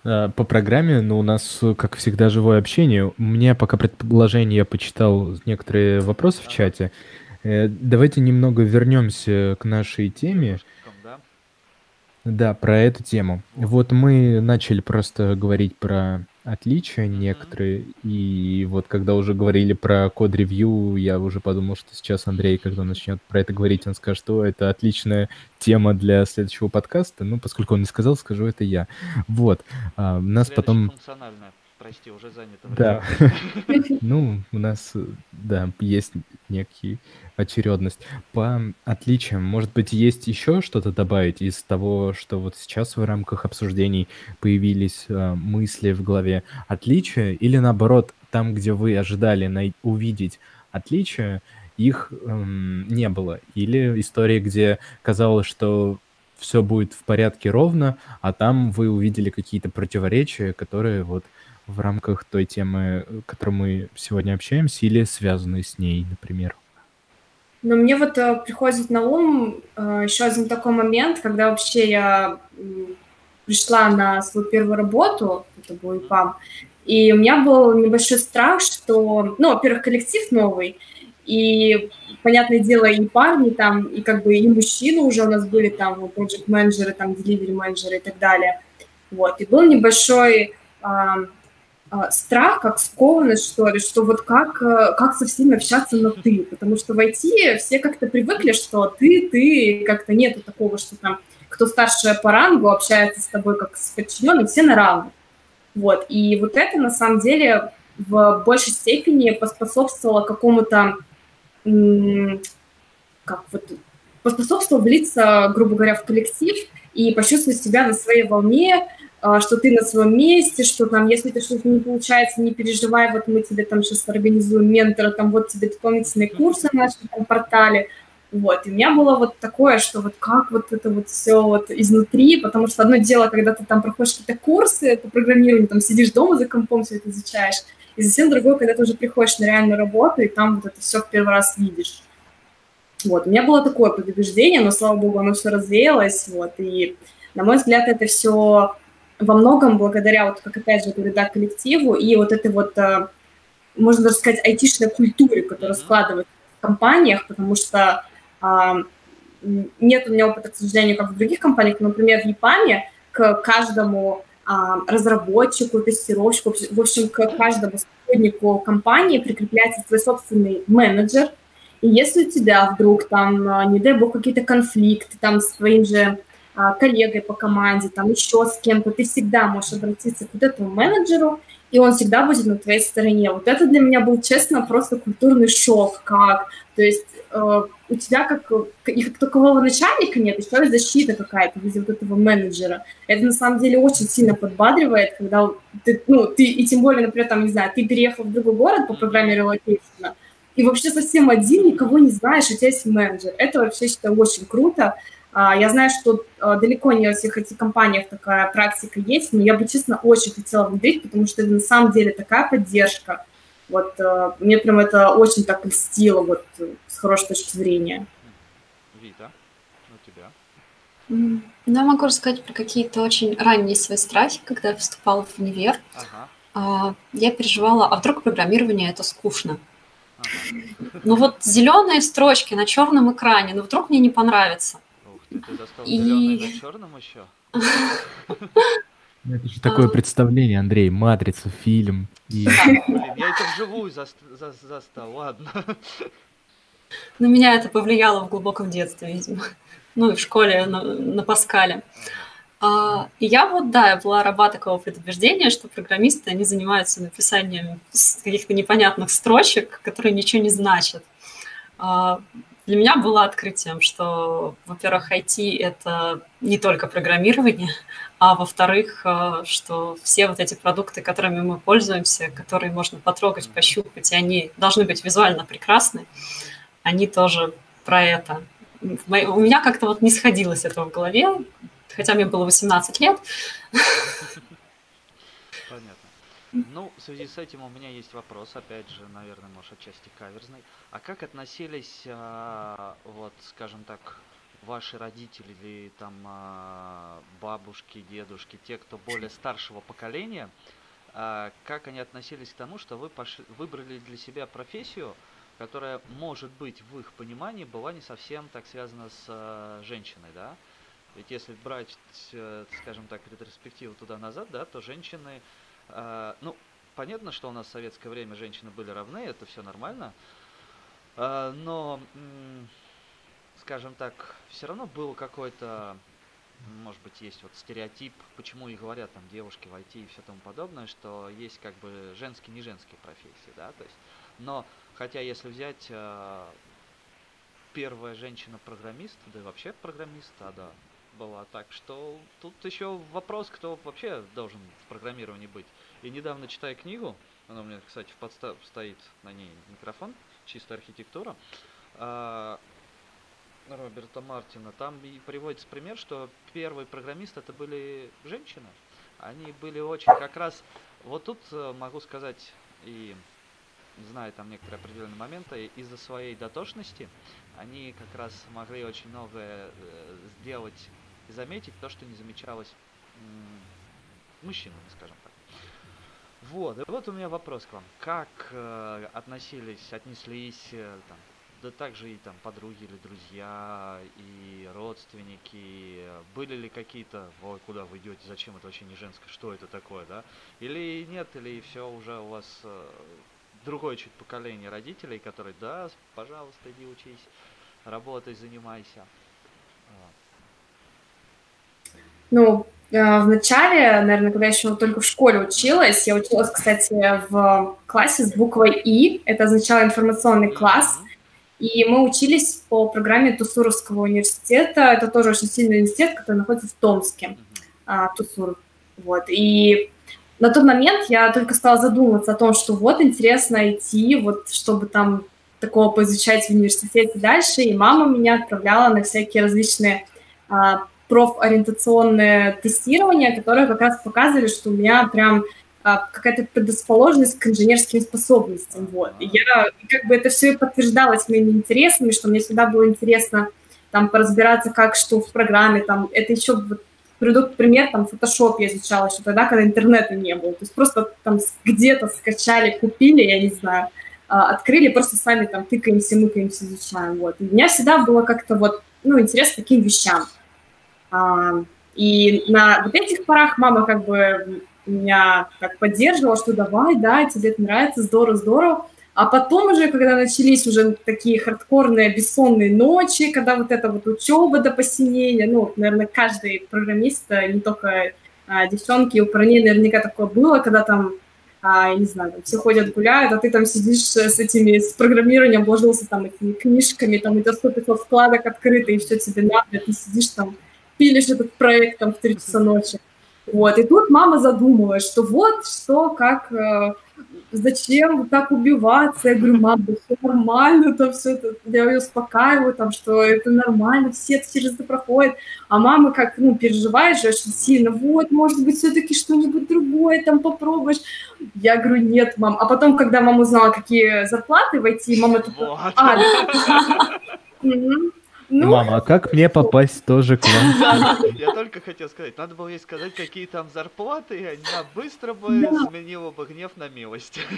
[SPEAKER 1] По программе, ну, у нас, как всегда, живое общение. У меня пока предположение, я почитал некоторые вопросы в чате. Э, давайте немного вернемся к нашей теме. Да, про эту тему. Вот мы начали просто говорить про отличия некоторые, и вот когда уже говорили про код-ревью, я уже подумал, что сейчас Андрей, когда начнет про это говорить, он скажет, что это отличная тема для следующего подкаста. Ну, поскольку он не сказал, скажу это я. Вот. А, нас потом... Функциональная
[SPEAKER 2] прости, уже занято.
[SPEAKER 1] Да. Ну, у нас, да, есть некий очередность. По отличиям, может быть, есть еще что-то добавить из того, что вот сейчас в рамках обсуждений появились э, мысли в голове отличия, или наоборот, там, где вы ожидали най- увидеть отличия, их эм, не было. Или история, где казалось, что все будет в порядке ровно, а там вы увидели какие-то противоречия, которые вот в рамках той темы, которой мы сегодня общаемся, или связанные с ней, например?
[SPEAKER 3] Но мне вот э, приходит на ум э, еще один такой момент, когда вообще я э, пришла на свою первую работу, это был ИПАМ, и у меня был небольшой страх, что, ну, во-первых, коллектив новый, и, понятное дело, и парни там, и как бы и мужчины уже у нас были там, project менеджеры там, delivery менеджеры и так далее. Вот, и был небольшой а, страх, как скованность, что ли, что вот как, э, как со всеми общаться на «ты», потому что в IT все как-то привыкли, что ты, ты, как-то нету такого, что там кто старше по рангу общается с тобой как с подчиненным, все на равных. Вот, и вот это на самом деле в большей степени поспособствовало какому-то, как вот, поспособствовало влиться, грубо говоря, в коллектив и почувствовать себя на своей волне, а, что ты на своем месте, что там, если ты что-то не получается, не переживай, вот мы тебе там сейчас организуем ментора, там вот тебе дополнительные курсы на нашем там, портале, вот, и у меня было вот такое, что вот как вот это вот все вот изнутри, потому что одно дело, когда ты там проходишь какие-то курсы по программированию, там сидишь дома за компом, все это изучаешь, и совсем другое, когда ты уже приходишь на реальную работу, и там вот это все в первый раз видишь. Вот, у меня было такое предубеждение, но, слава богу, оно все развеялось, вот, и, на мой взгляд, это все во многом благодаря, вот как опять же говорю, да, коллективу и вот этой вот, э, можно даже сказать, айтишной культуре, которая mm-hmm. складывается в компаниях, потому что а, нет у меня опыта, к сожалению, как в других компаниях, но, например, в ЕПАМе к каждому а, разработчику, тестировщику, в общем, к каждому сотруднику компании прикрепляется свой собственный менеджер, и если у тебя вдруг там, не дай бог, какие-то конфликты там с твоим же а, коллегой по команде, там еще с кем-то, ты всегда можешь обратиться к вот этому менеджеру, и он всегда будет на твоей стороне. Вот это для меня был, честно, просто культурный шок, как, то есть э, у тебя как, и как такового начальника нет, еще и защита какая-то в виде вот этого менеджера. Это на самом деле очень сильно подбадривает, когда ты, ну, ты, и тем более, например, там, не знаю, ты переехал в другой город по программе relocation а, и вообще совсем один, никого не знаешь, у тебя есть менеджер. Это вообще, считаю, очень круто. А, я знаю, что а, далеко не во всех этих компаниях такая практика есть, но я бы, честно, очень хотела внедрить, потому что это на самом деле такая поддержка. Вот а, мне прям это очень так льстило, вот с хорошей точки зрения.
[SPEAKER 2] Вита, у тебя?
[SPEAKER 4] Ну, я могу рассказать про какие-то очень ранние свои страхи, когда я вступала в универ. Ага. Я переживала, а вдруг программирование это скучно? Ну вот зеленые строчки на черном экране, ну вдруг мне не понравится.
[SPEAKER 2] Ты, достал и... на черном еще?
[SPEAKER 1] Ну, это же такое а... представление, Андрей, матрица, фильм.
[SPEAKER 2] И... Блин, я это вживую за... За... застал, ладно.
[SPEAKER 4] На меня это повлияло в глубоком детстве, видимо. Ну и в школе на, на Паскале. А, и я вот, да, я была раба такого предубеждения, что программисты, они занимаются написанием каких-то непонятных строчек, которые ничего не значат. А, для меня было открытием, что, во-первых, IT — это не только программирование, а во-вторых, а, что все вот эти продукты, которыми мы пользуемся, которые можно потрогать, пощупать, и они должны быть визуально прекрасны, они тоже про это. У меня как-то вот не сходилось это в голове, хотя мне было 18 лет.
[SPEAKER 2] Ну, в связи с этим у меня есть вопрос, опять же, наверное, может, отчасти каверзный. А как относились, а, вот, скажем так, ваши родители или там а, бабушки, дедушки, те, кто более старшего поколения, а, как они относились к тому, что вы пошли, выбрали для себя профессию, которая, может быть, в их понимании была не совсем так связана с женщиной, да? Ведь если брать, э, скажем так, ретроспективу туда-назад, да, то женщины, ну, понятно, что у нас в советское время женщины были равны, это все нормально, э, но, скажем так, все равно был какой-то, может быть, есть вот стереотип, почему и говорят там девушки в IT и все тому подобное, что есть как бы женские, не женские профессии, да, то есть, но, хотя если взять э, первая женщина-программист, да и вообще программист, а да, была. Так что тут еще вопрос, кто вообще должен в программировании быть. И недавно читая книгу, она у меня, кстати, в подстав стоит на ней микрофон, чистая архитектура, а, Роберта Мартина, там и приводится пример, что первые программисты это были женщины. Они были очень как раз... Вот тут э, могу сказать и знаю там некоторые определенные моменты, из-за своей дотошности они как раз могли очень многое э, сделать заметить то, что не замечалось мужчинами, скажем так. Вот, и вот у меня вопрос к вам. Как э, относились, отнеслись, э, там, да также и там подруги или друзья, и родственники, были ли какие-то, ой, куда вы идете, зачем это вообще не женское, что это такое, да? Или нет, или все уже у вас э, другое чуть поколение родителей, которые, да, пожалуйста, иди учись, работай, занимайся. Вот.
[SPEAKER 3] Ну, э, в начале, наверное, когда я еще только в школе училась, я училась, кстати, в классе с буквой И, это означало информационный класс, и мы учились по программе Тусуровского университета, это тоже очень сильный университет, который находится в Томске, а, Тусур, вот, и на тот момент я только стала задумываться о том, что вот интересно идти, вот чтобы там такого поизучать в университете дальше, и мама меня отправляла на всякие различные а, профориентационное тестирование, которое как раз показывали, что у меня прям а, какая-то предрасположенность к инженерским способностям. Вот. И я как бы это все и подтверждалось моими интересами, что мне всегда было интересно там поразбираться, как что в программе, там, это еще вот, приду пример, там, Photoshop я изучала еще тогда, когда интернета не было, то есть просто там где-то скачали, купили, я не знаю, а, открыли, просто сами там тыкаемся, мыкаемся, изучаем, вот. И у меня всегда было как-то вот, ну, интерес к таким вещам. А, и на вот этих порах мама как бы меня так поддерживала, что давай, да, тебе это нравится, здорово, здорово. А потом уже, когда начались уже такие хардкорные бессонные ночи, когда вот эта вот учеба до посинения, ну, наверное, каждый программист, а не только а, девчонки, у парней наверняка такое было, когда там а, не знаю, там все ходят гуляют, а ты там сидишь с этими, с программированием, вложился там этими книжками, там у тебя 100 500 вкладок открыто, и все тебе надо, ты сидишь там, пилишь этот проект там в 3 часа ночи. Вот, и тут мама задумалась, что вот, что, как, э, зачем так убиваться? Я говорю, мам, да все нормально, там все это, я ее успокаиваю, там, что это нормально, все через это проходят. А мама как, ну, переживает же очень сильно, вот, может быть, все-таки что-нибудь другое там попробуешь. Я говорю, нет, мам. А потом, когда мама узнала, какие зарплаты войти, мама такая, а,
[SPEAKER 1] ну, Мама, а как мне попасть тоже к вам?
[SPEAKER 2] Я только хотел сказать, надо было ей сказать, какие там зарплаты, и она быстро бы сменила бы гнев на милость.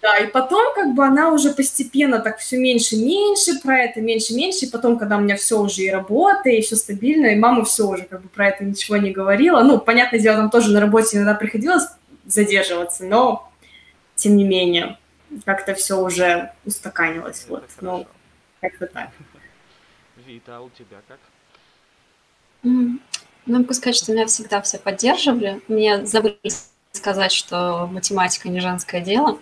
[SPEAKER 3] Да, и потом как бы она уже постепенно так все меньше и меньше про это, меньше и меньше, и потом, когда у меня все уже и работа, и все стабильно, и мама все уже как бы про это ничего не говорила. Ну, понятное дело, там тоже на работе иногда приходилось задерживаться, но тем не менее, как-то все уже устаканилось. вот, ну, как-то так.
[SPEAKER 2] Вита, а у тебя как?
[SPEAKER 4] Ну, могу сказать, что меня всегда все поддерживали. Мне забыли сказать, что математика не женское дело.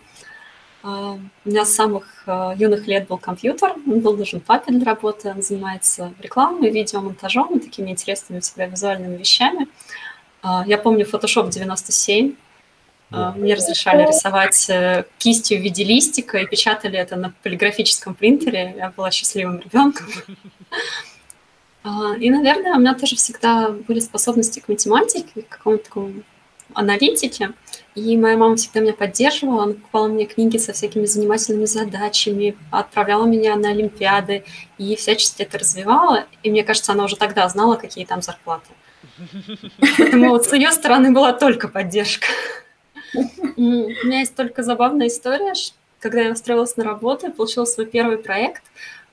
[SPEAKER 4] А, у меня с самых а, юных лет был компьютер, он был нужен папе для работы, он занимается рекламой, видеомонтажом и такими интересными всегда визуальными вещами. А, я помню Photoshop 97, мне разрешали рисовать э, кистью в виде листика и печатали это на полиграфическом принтере. Я была счастливым ребенком. И, наверное, у меня тоже всегда были способности к математике, к какому-то такому аналитике. И моя мама всегда меня поддерживала, она покупала мне книги со всякими занимательными задачами, отправляла меня на олимпиады и всячески это развивала. И мне кажется, она уже тогда знала, какие там зарплаты. Поэтому вот с ее стороны была только поддержка. У меня есть только забавная история, когда я устроилась на работу, получила свой первый проект,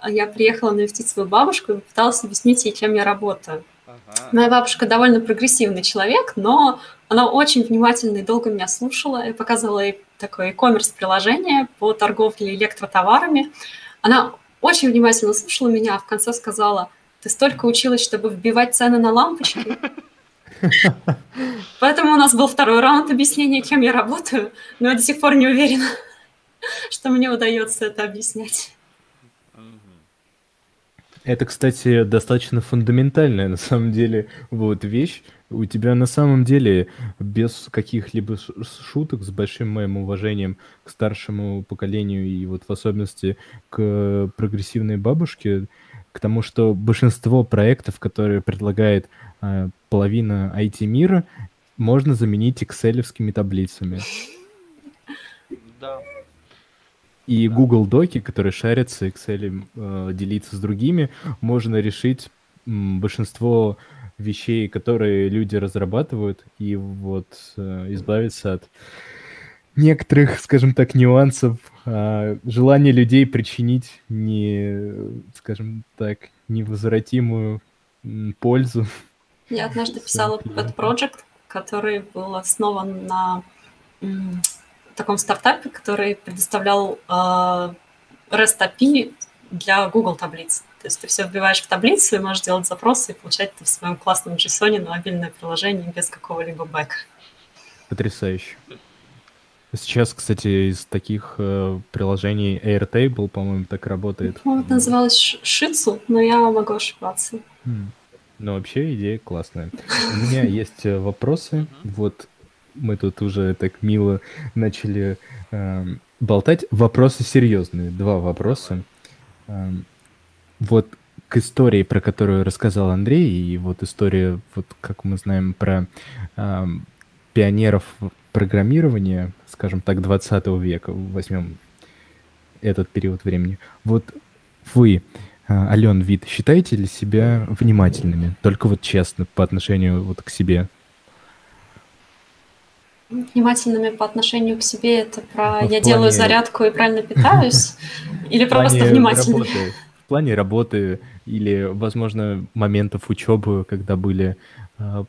[SPEAKER 4] я приехала навестить свою бабушку и пыталась объяснить ей, чем я работаю. Ага. Моя бабушка довольно прогрессивный человек, но она очень внимательно и долго меня слушала. Я показывала ей такое e-commerce приложение по торговле электротоварами. Она очень внимательно слушала меня, а в конце сказала, ты столько училась, чтобы вбивать цены на лампочки. Поэтому у нас был второй раунд объяснения, кем я работаю, но я до сих пор не уверена, что мне удается это объяснять.
[SPEAKER 1] Это, кстати, достаточно фундаментальная на самом деле вот вещь. У тебя на самом деле без каких-либо шуток, с большим моим уважением к старшему поколению и вот в особенности к прогрессивной бабушке, к тому, что большинство проектов, которые предлагает половина IT-мира, можно заменить экселевскими таблицами.
[SPEAKER 2] Да.
[SPEAKER 1] И Google Доки, которые шарятся, Excel э, делиться с другими, можно решить м, большинство вещей, которые люди разрабатывают, и вот э, избавиться от некоторых, скажем так, нюансов, э, желания людей причинить не, скажем так, невозвратимую пользу.
[SPEAKER 4] Я однажды писала Pet Project, который был основан на таком стартапе, который предоставлял э, REST API для Google таблиц. То есть ты все вбиваешь в таблицу и можешь делать запросы и получать это в своем классном JSON на мобильное приложение без какого-либо бэка.
[SPEAKER 1] Потрясающе. Сейчас, кстати, из таких э, приложений Airtable, по-моему, так работает.
[SPEAKER 4] Ну, это называлось Шицу, но я могу ошибаться.
[SPEAKER 1] Mm. Ну, вообще идея классная. У меня есть э, вопросы. Вот мы тут уже так мило начали э, болтать. Вопросы серьезные, два вопроса. Э, вот к истории, про которую рассказал Андрей, и вот история, вот как мы знаем, про э, пионеров программирования, скажем так, 20 века, возьмем этот период времени. Вот вы, Ален Вид, считаете ли себя внимательными? Только вот честно по отношению вот к себе
[SPEAKER 4] внимательными по отношению к себе это про ну, я плане... делаю зарядку и правильно питаюсь или просто внимательными?
[SPEAKER 1] В плане работы или, возможно, моментов учебы, когда были, а,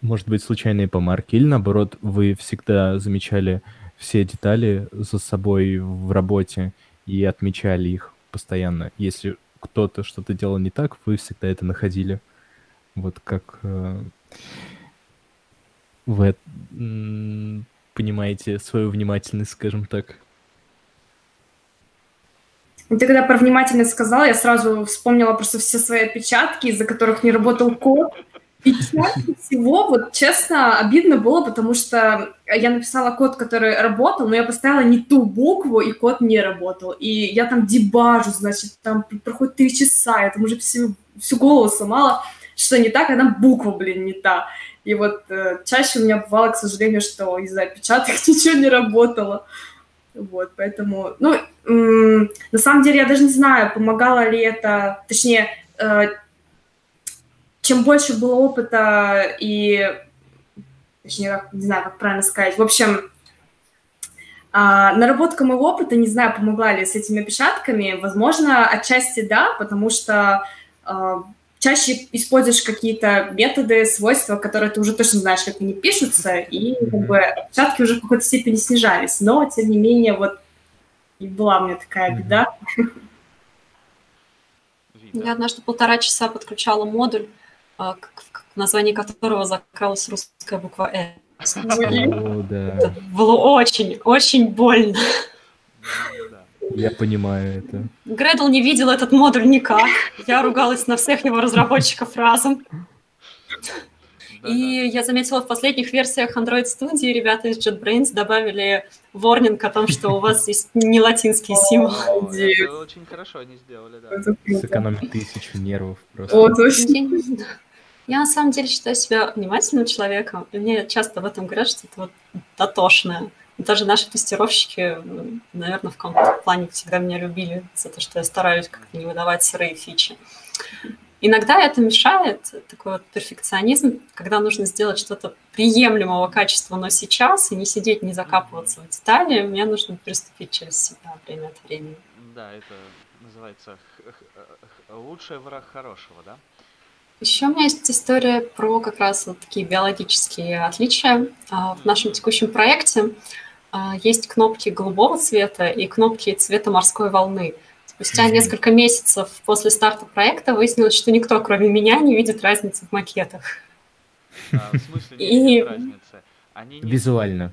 [SPEAKER 1] может быть, случайные помарки, или наоборот, вы всегда замечали все детали за собой в работе и отмечали их постоянно. Если кто-то что-то делал не так, вы всегда это находили. Вот как э, вы понимаете свою внимательность, скажем так.
[SPEAKER 3] Ну, ты когда про внимательность сказала, я сразу вспомнила просто все свои отпечатки, из-за которых не работал код. Чаще всего, вот честно, обидно было, потому что я написала код, который работал, но я поставила не ту букву, и код не работал. И я там дебажу, значит, там проходит три часа, я там уже всю, всю голову сломала, что не так, а там буква, блин, не та. И вот э, чаще у меня бывало, к сожалению, что из-за опечаток ничего не работало. Вот, поэтому, ну, на самом деле я даже не знаю, помогало ли это, точнее, э, чем больше было опыта и, точнее, не знаю, как правильно сказать, в общем, а, наработка моего опыта, не знаю, помогла ли с этими опечатками, возможно, отчасти да, потому что а, чаще используешь какие-то методы, свойства, которые ты уже точно знаешь, как они пишутся, и как бы отпечатки уже в какой-то степени снижались. Но, тем не менее, вот и была у меня такая беда.
[SPEAKER 4] Я однажды полтора часа подключала модуль, в названии которого закралась русская буква «э». Это было очень, очень больно.
[SPEAKER 1] Я понимаю это.
[SPEAKER 4] Гредл не видел этот модуль никак. Я ругалась на всех его разработчиков разом. И я заметила в последних версиях Android Studio ребята из JetBrains добавили ворнинг о том, что у вас есть не латинские символы.
[SPEAKER 2] Это очень хорошо они сделали, да.
[SPEAKER 1] Сэкономить тысячу нервов просто.
[SPEAKER 4] Я на самом деле считаю себя внимательным человеком, и мне часто в этом говорят, что это вот дотошное. Даже наши тестировщики, наверное, в каком-то плане всегда меня любили за то, что я стараюсь как-то не выдавать сырые фичи. Иногда это мешает, такой вот перфекционизм, когда нужно сделать что-то приемлемого качества, но сейчас, и не сидеть, не закапываться в детали, мне нужно переступить через себя время от времени.
[SPEAKER 2] Да, это называется лучший враг хорошего, да?
[SPEAKER 4] Еще у меня есть история про как раз вот такие биологические отличия. А, в нашем текущем проекте а, есть кнопки голубого цвета и кнопки цвета морской волны. Спустя несколько месяцев после старта проекта выяснилось, что никто, кроме меня, не видит разницы в макетах.
[SPEAKER 2] А, в смысле не видит разницы? Они
[SPEAKER 1] не... Визуально.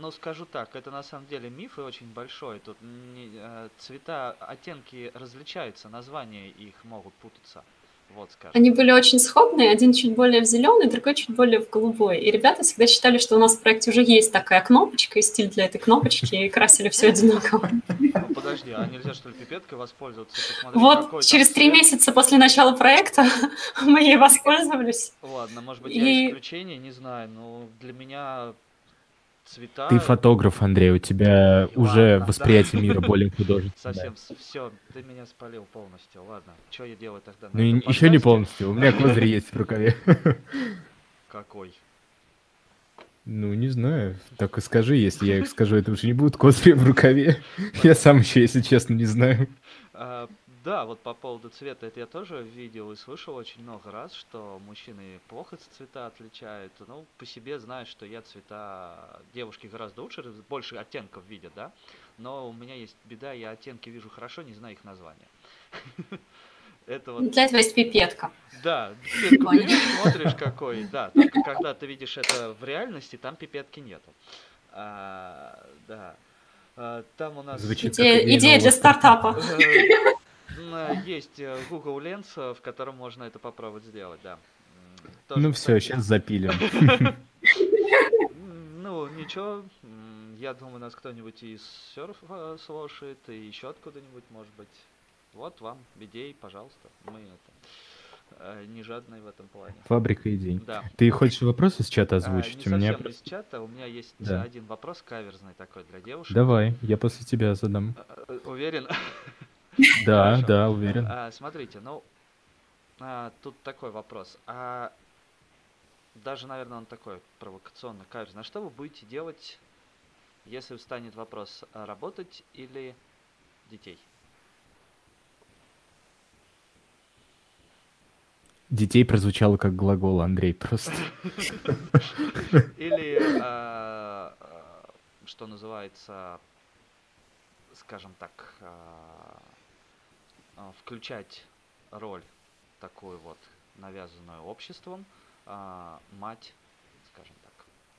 [SPEAKER 2] Ну, скажу так, это на самом деле миф и очень большой. Тут не, цвета, оттенки различаются, названия их могут путаться. Вот, скажем.
[SPEAKER 4] Они были очень сходные, один чуть более в зеленый, другой чуть более в голубой. И ребята всегда считали, что у нас в проекте уже есть такая кнопочка и стиль для этой кнопочки, и красили все одинаково.
[SPEAKER 2] Ну, подожди, а нельзя что ли пипеткой воспользоваться?
[SPEAKER 4] Вот через три месяца после начала проекта мы ей воспользовались.
[SPEAKER 2] Ладно, может быть, я исключение, не знаю, но для меня цвета.
[SPEAKER 1] Ты фотограф, Андрей, у тебя Ладно, уже восприятие да. мира более художественное.
[SPEAKER 2] Совсем, все, ты меня спалил полностью. Ладно, что я делаю тогда?
[SPEAKER 1] Ну, еще не полностью, у меня козырь есть в рукаве.
[SPEAKER 2] Какой?
[SPEAKER 1] Ну, не знаю. Так и скажи, если я их скажу, это уже не будет козырь в рукаве. Я сам еще, если честно, не знаю.
[SPEAKER 2] Да, вот по поводу цвета, это я тоже видел и слышал очень много раз, что мужчины плохо цвета отличают. Ну, по себе знаю, что я цвета девушки гораздо лучше, больше оттенков видят, да. Но у меня есть беда, я оттенки вижу хорошо, не знаю их названия.
[SPEAKER 4] Это вот... Для этого есть пипетка.
[SPEAKER 2] Да, пипетку смотришь какой, да. Только когда ты видишь это в реальности, там пипетки нету. А, да. А, там у нас...
[SPEAKER 4] Звучит идея, идея для стартапа.
[SPEAKER 2] Есть э, Google Lens, э, в котором можно это попробовать сделать, да.
[SPEAKER 1] Тоже, ну все, сейчас запилим.
[SPEAKER 2] Ну, ничего, я думаю, нас кто-нибудь из серфа слушает, и еще откуда-нибудь, может быть. Вот вам идей, пожалуйста. Мы это э, не жадные в этом плане.
[SPEAKER 1] Фабрика идей. Да. Ты хочешь вопрос из чата озвучить?
[SPEAKER 2] А, не совсем меня... из чата. У меня есть да. один вопрос каверзный такой для девушек.
[SPEAKER 1] Давай, я после тебя задам.
[SPEAKER 2] Уверен?
[SPEAKER 1] Да, да, уверен.
[SPEAKER 2] А, смотрите, ну, а, тут такой вопрос. А даже, наверное, он такой провокационный, каверзный. А что вы будете делать, если встанет вопрос, а работать или детей?
[SPEAKER 1] Детей прозвучало как глагол, Андрей, просто.
[SPEAKER 2] Или что называется, скажем так, включать роль такую вот навязанную обществом, а, мать, скажем так.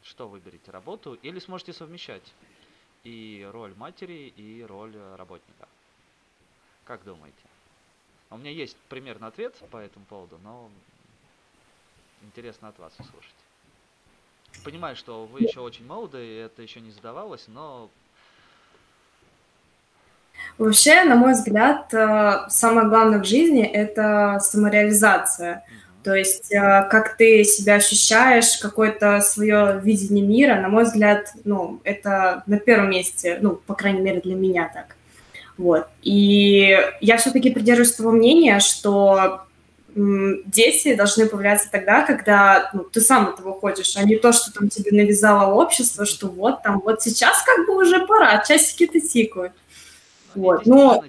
[SPEAKER 2] Что выберете, работу или сможете совмещать и роль матери, и роль работника? Как думаете? У меня есть примерный ответ по этому поводу, но интересно от вас услышать. Понимаю, что вы еще очень молоды, и это еще не задавалось, но
[SPEAKER 3] Вообще, на мой взгляд, э, самое главное в жизни – это самореализация. То есть, э, как ты себя ощущаешь, какое-то свое видение мира, на мой взгляд, ну, это на первом месте, ну, по крайней мере, для меня так. Вот. И я все-таки придерживаюсь того мнения, что дети должны появляться тогда, когда ну, ты сам этого хочешь, а не то, что там тебе навязало общество, что вот там, вот сейчас как бы уже пора, часики-то тикают. Вот, но...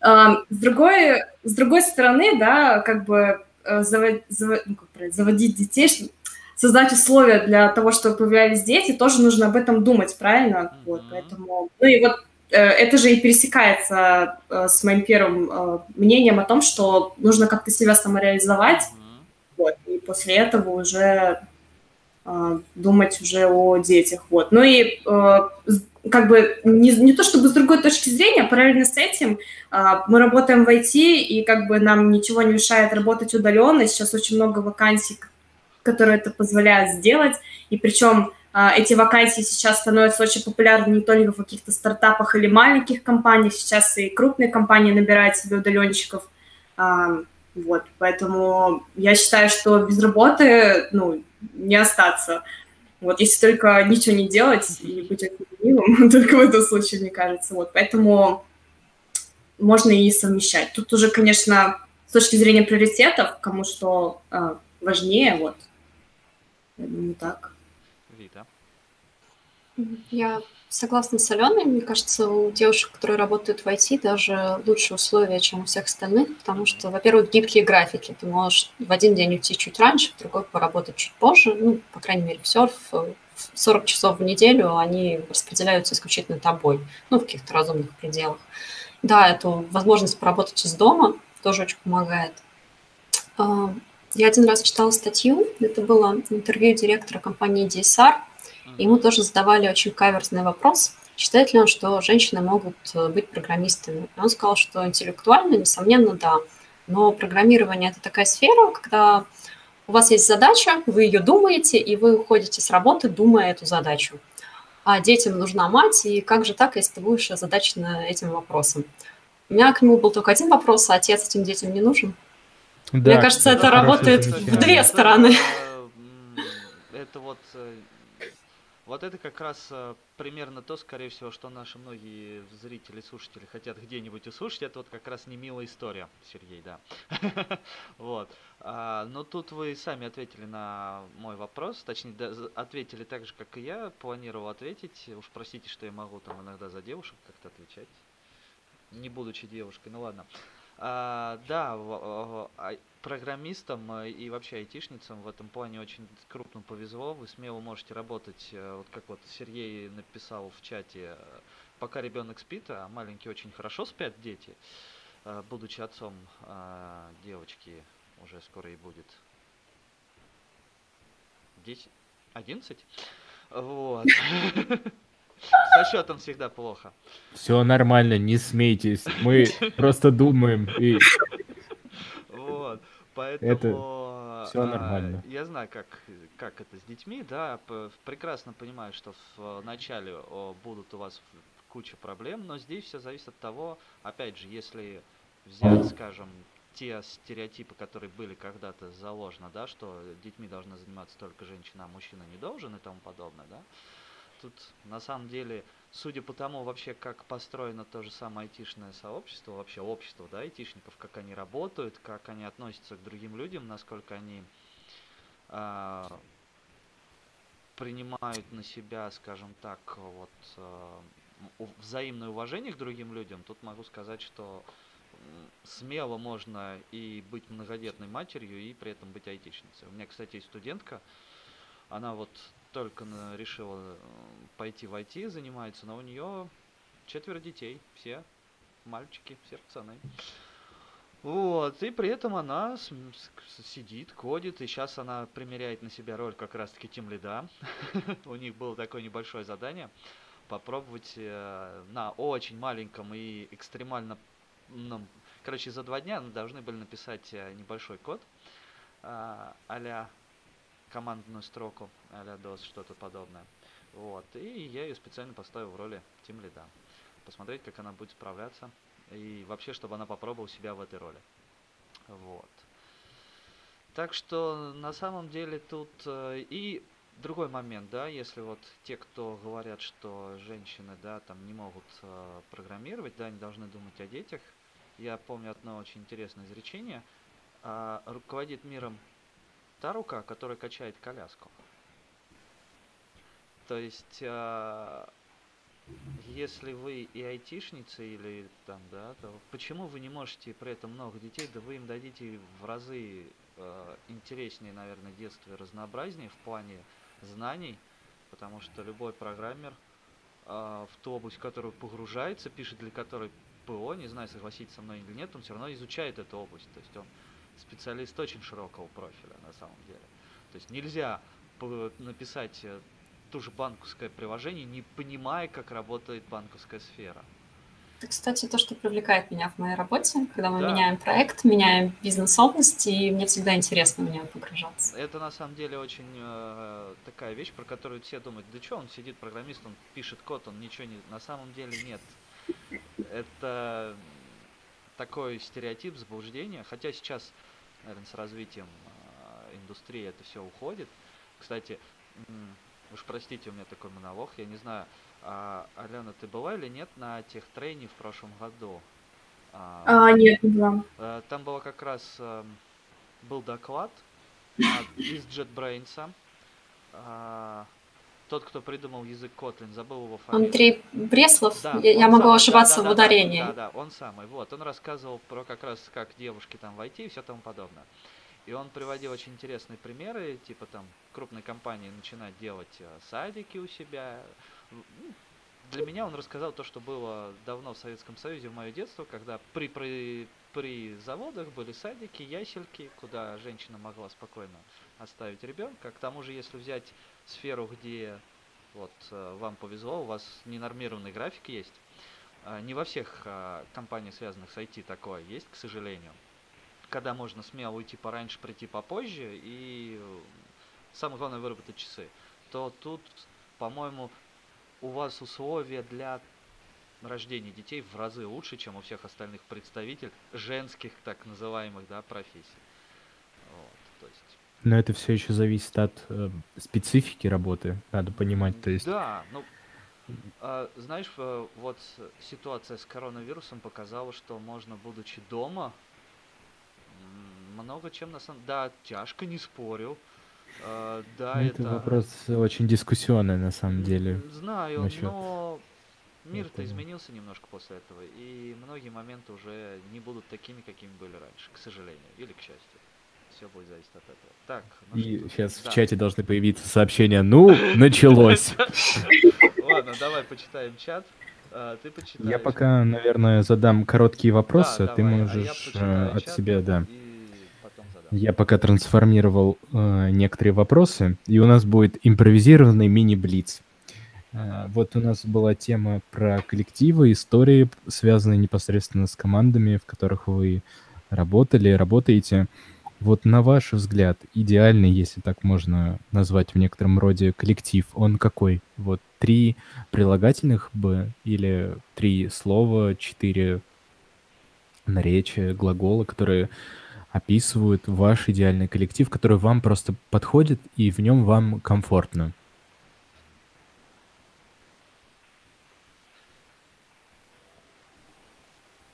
[SPEAKER 3] А, с другой, с другой стороны, да, как бы завод, завод, ну, как заводить детей, создать условия для того, чтобы появлялись дети, тоже нужно об этом думать, правильно? Mm-hmm. Вот, поэтому, ну и вот э, это же и пересекается э, с моим первым э, мнением о том, что нужно как-то себя самореализовать, mm-hmm. вот, и после этого уже думать уже о детях, вот. Ну и как бы не, не то чтобы с другой точки зрения, параллельно с этим а, мы работаем в IT, и как бы нам ничего не мешает работать удаленно. Сейчас очень много вакансий, которые это позволяют сделать. И причем а, эти вакансии сейчас становятся очень популярны не только в каких-то стартапах или маленьких компаниях, сейчас и крупные компании набирают себе удаленщиков. А, вот, поэтому я считаю, что без работы, ну, не остаться. Вот, если только ничего не делать и быть ленивым, только в этом случае, мне кажется. Вот, поэтому можно и совмещать. Тут уже, конечно, с точки зрения приоритетов, кому что э, важнее, вот. Я думаю, так.
[SPEAKER 2] Вита.
[SPEAKER 4] Я согласна с Аленой. Мне кажется, у девушек, которые работают в IT, даже лучшие условия, чем у всех остальных, потому что, во-первых, гибкие графики. Ты можешь в один день уйти чуть раньше, в другой поработать чуть позже. Ну, по крайней мере, в серф 40 часов в неделю, они распределяются исключительно тобой, ну, в каких-то разумных пределах. Да, эту возможность поработать из дома тоже очень помогает. А, я один раз читала статью, это было интервью директора компании DSR, ему тоже задавали очень каверзный вопрос, считает ли он, что женщины могут э, быть программистами. И он сказал, что интеллектуально, несомненно, да, но программирование – это такая сфера, когда у вас есть задача, вы ее думаете, и вы уходите с работы, думая эту задачу. А детям нужна мать, и как же так, если ты будешь озадачен этим вопросом? У меня к нему был только один вопрос, а отец этим детям не нужен? Да, Мне кажется, это работает в две стороны.
[SPEAKER 2] Это вот э, вот это как раз э, примерно то, скорее всего, что наши многие зрители, слушатели хотят где-нибудь услышать. Это вот как раз не милая история, Сергей, да. Вот. А, но тут вы сами ответили на мой вопрос, точнее, ответили так же, как и я. Планировал ответить. Уж простите, что я могу там иногда за девушек как-то отвечать, не будучи девушкой. Ну ладно. А, да, в, в, программистам э, и вообще айтишницам в этом плане очень крупно повезло. Вы смело можете работать, э, вот как вот Сергей написал в чате, э, пока ребенок спит, а маленькие очень хорошо спят дети, будучи отцом девочки уже скоро и будет 10, 11. Вот. Со счетом всегда плохо.
[SPEAKER 1] Все нормально, не смейтесь. Мы просто думаем и...
[SPEAKER 2] Вот, поэтому... Это все нормально. А, я знаю, как, как это с детьми, да, прекрасно понимаю, что в начале будут у вас куча проблем, но здесь все зависит от того, опять же, если взять, скажем, те стереотипы, которые были когда-то заложены, да, что детьми должны заниматься только женщина, а мужчина не должен и тому подобное, да, тут на самом деле, судя по тому вообще, как построено то же самое айтишное сообщество, вообще общество, да, айтишников, как они работают, как они относятся к другим людям, насколько они э, принимают на себя, скажем так, вот э, взаимное уважение к другим людям, тут могу сказать, что смело можно и быть многодетной матерью, и при этом быть айтишницей. У меня, кстати, есть студентка, Она вот только решила э, пойти в IT, занимается, но у нее четверо детей, все мальчики, все пацаны. Вот, и при этом она сидит, кодит, и сейчас она примеряет на себя роль как раз-таки тем лида. У них было такое небольшое задание попробовать э, на очень маленьком и экстремально... Короче, за два дня должны были написать э, небольшой код а командную строку, а DOS, что-то подобное. Вот, и я ее специально поставил в роли тем лида. Посмотреть, как она будет справляться и вообще, чтобы она попробовала себя в этой роли. Вот. Так что на самом деле тут э, и другой момент, да, если вот те, кто говорят, что женщины, да, там не могут э, программировать, да, они должны думать о детях. Я помню одно очень интересное изречение. Э, руководит миром та рука, которая качает коляску. То есть э, если вы и айтишница или там, да, то почему вы не можете при этом много детей, да вы им дадите в разы э, интереснее, наверное, детство и разнообразнее в плане знаний, потому что любой программер э, в ту область, в которую погружается, пишет для которой ПО, не знаю, согласитесь со мной или нет, он все равно изучает эту область, то есть он специалист очень широкого профиля на самом деле. То есть нельзя написать э, ту же банковское приложение, не понимая, как работает банковская сфера.
[SPEAKER 4] Это, кстати, то, что привлекает меня в моей работе, когда мы да. меняем проект, меняем бизнес-область, и мне всегда интересно в нее погружаться.
[SPEAKER 2] Это на самом деле очень э, такая вещь, про которую все думают, да что, он сидит программист, он пишет код, он ничего не... На самом деле нет. Это такой стереотип заблуждения, хотя сейчас, наверное, с развитием э, индустрии это все уходит. Кстати, Уж простите, у меня такой монолог. Я не знаю, а, Алена, ты была или нет на тех трейне в прошлом году?
[SPEAKER 3] А, а нет, не была.
[SPEAKER 2] Э, там было как раз э, был доклад от, из JetBrains. Тот, кто придумал язык Kotlin, забыл его
[SPEAKER 4] фамилию. Андрей Бреслов? Да, я, я могу ошибаться да, да, в ударении.
[SPEAKER 2] Да, да, да, он самый. Вот, он рассказывал про как раз как девушки там войти и все тому подобное. И он приводил очень интересные примеры, типа там крупные компании начинают делать э, садики у себя. Для меня он рассказал то, что было давно в Советском Союзе в мое детство, когда при, при, при заводах были садики, ясельки, куда женщина могла спокойно оставить ребенка. К тому же, если взять сферу, где вот э, вам повезло, у вас ненормированный график есть, э, не во всех компаниях, связанных с IT, такое есть, к сожалению когда можно смело уйти пораньше, прийти попозже, и самое главное выработать часы, то тут, по-моему, у вас условия для рождения детей в разы лучше, чем у всех остальных представителей женских так называемых да, профессий.
[SPEAKER 1] Вот, то есть... Но это все еще зависит от э, специфики работы, надо понимать. То есть...
[SPEAKER 2] Да, ну, а, знаешь, э, вот ситуация с коронавирусом показала, что можно, будучи дома, много чем на самом Да, тяжко, не спорю. Uh, да,
[SPEAKER 1] это, это вопрос очень дискуссионный на самом деле.
[SPEAKER 2] Знаю, насчет... но мир-то изменился немножко после этого, и многие моменты уже не будут такими, какими были раньше, к сожалению, или к счастью. Все будет зависеть от этого. Так.
[SPEAKER 1] Ну и что? сейчас да. в чате должны появиться сообщения. Ну, началось.
[SPEAKER 2] Ладно, давай почитаем чат. А, ты почитаешь.
[SPEAKER 1] Я пока, наверное, задам короткие вопросы, а ты а можешь э, от себя, да. Я пока трансформировал э, некоторые вопросы, и у нас будет импровизированный мини-блиц. Э, вот у нас была тема про коллективы, истории, связанные непосредственно с командами, в которых вы работали, работаете. Вот на ваш взгляд, идеальный, если так можно назвать в некотором роде коллектив, он какой? Вот три прилагательных бы или три слова, четыре наречия, глагола, которые описывают ваш идеальный коллектив, который вам просто подходит и в нем вам комфортно.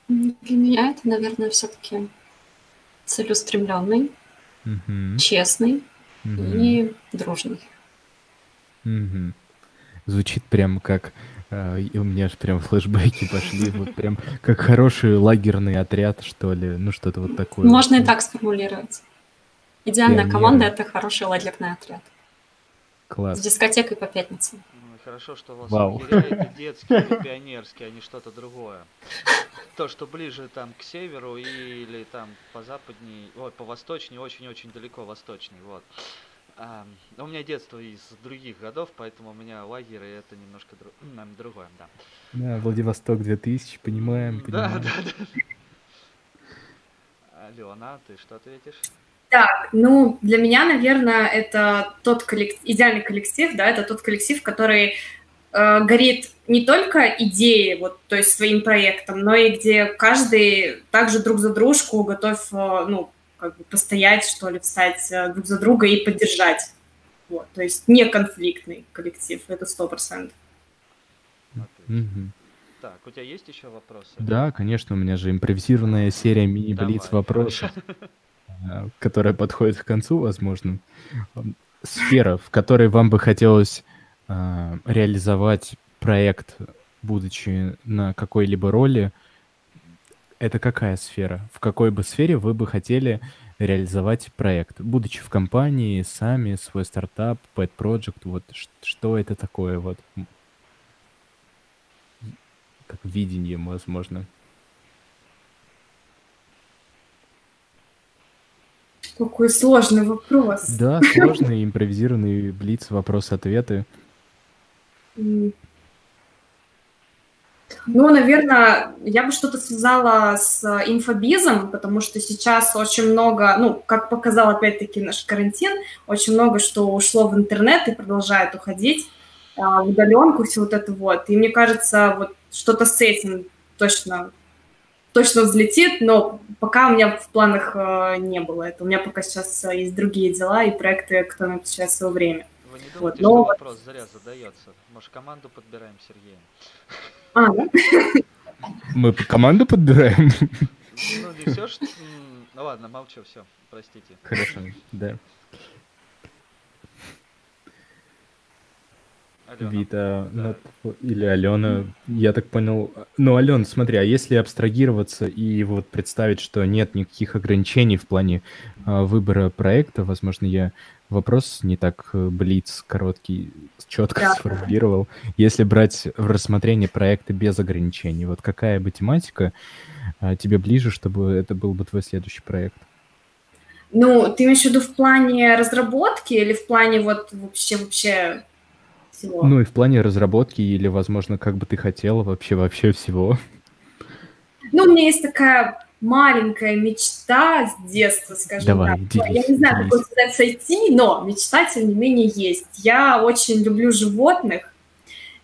[SPEAKER 4] Для меня это, наверное, все-таки целеустремленный, угу. честный угу. и дружный.
[SPEAKER 1] Угу. Звучит прям как и у меня аж прям флешбеки пошли, вот прям как хороший лагерный отряд, что ли, ну что-то вот такое.
[SPEAKER 4] Можно и так сформулировать. Идеальная команда — это хороший лагерный отряд.
[SPEAKER 1] Класс.
[SPEAKER 4] С дискотекой по пятницам.
[SPEAKER 2] Ну, хорошо, что у вас
[SPEAKER 1] Вау.
[SPEAKER 2] лагеря это детские или пионерские, а не что-то другое. То, что ближе там к северу или там по западней, ой, по восточней, очень-очень далеко восточней, вот. А, у меня детство из других годов, поэтому у меня лагеры это немножко дру... другое, да.
[SPEAKER 1] Да, Владивосток 2000, понимаем,
[SPEAKER 2] М, Да,
[SPEAKER 1] понимаем.
[SPEAKER 2] да, да. Алена, ты что ответишь?
[SPEAKER 3] Так, ну, для меня, наверное, это тот коллектив, идеальный коллектив, да, это тот коллектив, который э, горит не только идеей, вот, то есть своим проектом, но и где каждый также друг за дружку готов, э, ну, как бы постоять, что ли, встать э, друг за друга и поддержать. Вот, то есть не конфликтный коллектив, это сто процентов.
[SPEAKER 1] Мгм.
[SPEAKER 2] Так, у тебя есть еще вопросы?
[SPEAKER 1] Да, конечно, у меня же импровизированная серия мини-блиц вопросов, э, которая подходит к концу, возможно. Сфера, в которой вам бы хотелось э, реализовать проект, будучи на какой-либо роли, это какая сфера? В какой бы сфере вы бы хотели реализовать проект? Будучи в компании, сами, свой стартап, pet project, вот что это такое? Вот как видение, возможно.
[SPEAKER 3] Какой сложный вопрос.
[SPEAKER 1] Да, сложный импровизированный блиц, вопрос-ответы.
[SPEAKER 3] Ну, наверное, я бы что-то связала с инфобизом, потому что сейчас очень много, ну, как показал опять-таки наш карантин, очень много что ушло в интернет и продолжает уходить а, в удаленку, все вот это вот. И мне кажется, вот что-то с этим точно, точно взлетит, но пока у меня в планах э, не было это. У меня пока сейчас э, есть другие дела и проекты, которые посвящают свое время.
[SPEAKER 2] Вы не
[SPEAKER 3] Вот,
[SPEAKER 2] думаете,
[SPEAKER 3] но
[SPEAKER 2] что
[SPEAKER 3] вот-
[SPEAKER 2] вопрос зря задается? Может, команду подбираем Сергеем?
[SPEAKER 3] А, да?
[SPEAKER 1] Мы по- команду подбираем?
[SPEAKER 2] Ну, не все, что... м, Ну ладно, молчу, все, простите.
[SPEAKER 1] Хорошо, да.
[SPEAKER 2] Алена.
[SPEAKER 1] Вита
[SPEAKER 2] Да.
[SPEAKER 1] или Алена, я так понял. Ну, Ален, смотри, а если абстрагироваться и вот представить, что нет никаких ограничений в плане а, выбора проекта, возможно, я вопрос не так э, блиц, короткий, четко
[SPEAKER 3] Да.
[SPEAKER 1] сформулировал. Если брать в рассмотрение проекта без ограничений, вот какая бы тематика а, тебе ближе, чтобы это был бы твой следующий проект?
[SPEAKER 3] Ну, ты имеешь в виду в плане разработки или в плане вот вообще вообще всего?
[SPEAKER 1] Ну и в плане разработки или, возможно, как бы ты хотела вообще вообще всего.
[SPEAKER 3] Ну, у меня есть такая маленькая мечта с детства, скажем
[SPEAKER 1] Давай,
[SPEAKER 3] так. Я
[SPEAKER 1] делись,
[SPEAKER 3] не знаю, как
[SPEAKER 1] делись.
[SPEAKER 3] он сказать сойти, но мечта, тем не менее, есть. Я очень люблю животных,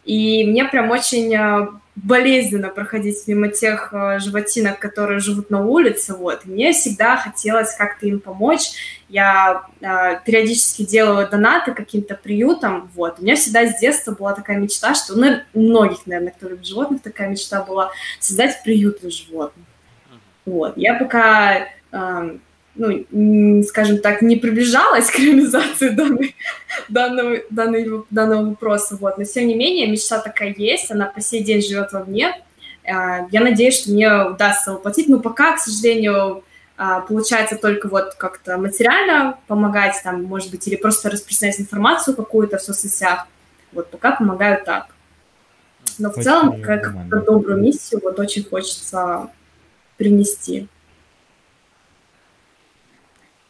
[SPEAKER 3] и мне прям очень э, болезненно проходить мимо тех э, животинок, которые живут на улице, вот. И мне всегда хотелось как-то им помочь. Я э, периодически делаю донаты каким-то приютам, вот. У меня всегда с детства была такая мечта, что, ну, у многих, наверное, кто любит животных, такая мечта была создать приют для животных. Вот. Я пока, эм, ну, скажем так, не приближалась к реализации данной, данного, данного, данного вопроса, вот. но тем не менее мечта такая есть, она по сей день живет во мне. Э, Я надеюсь, что мне удастся воплотить, но пока, к сожалению, а, получается только вот как-то материально помогать, там, может быть, или просто распространять информацию какую-то в соцсетях. Вот пока помогаю так. Но в
[SPEAKER 1] Очень
[SPEAKER 3] целом, как добрую миссию, вот очень хочется принести.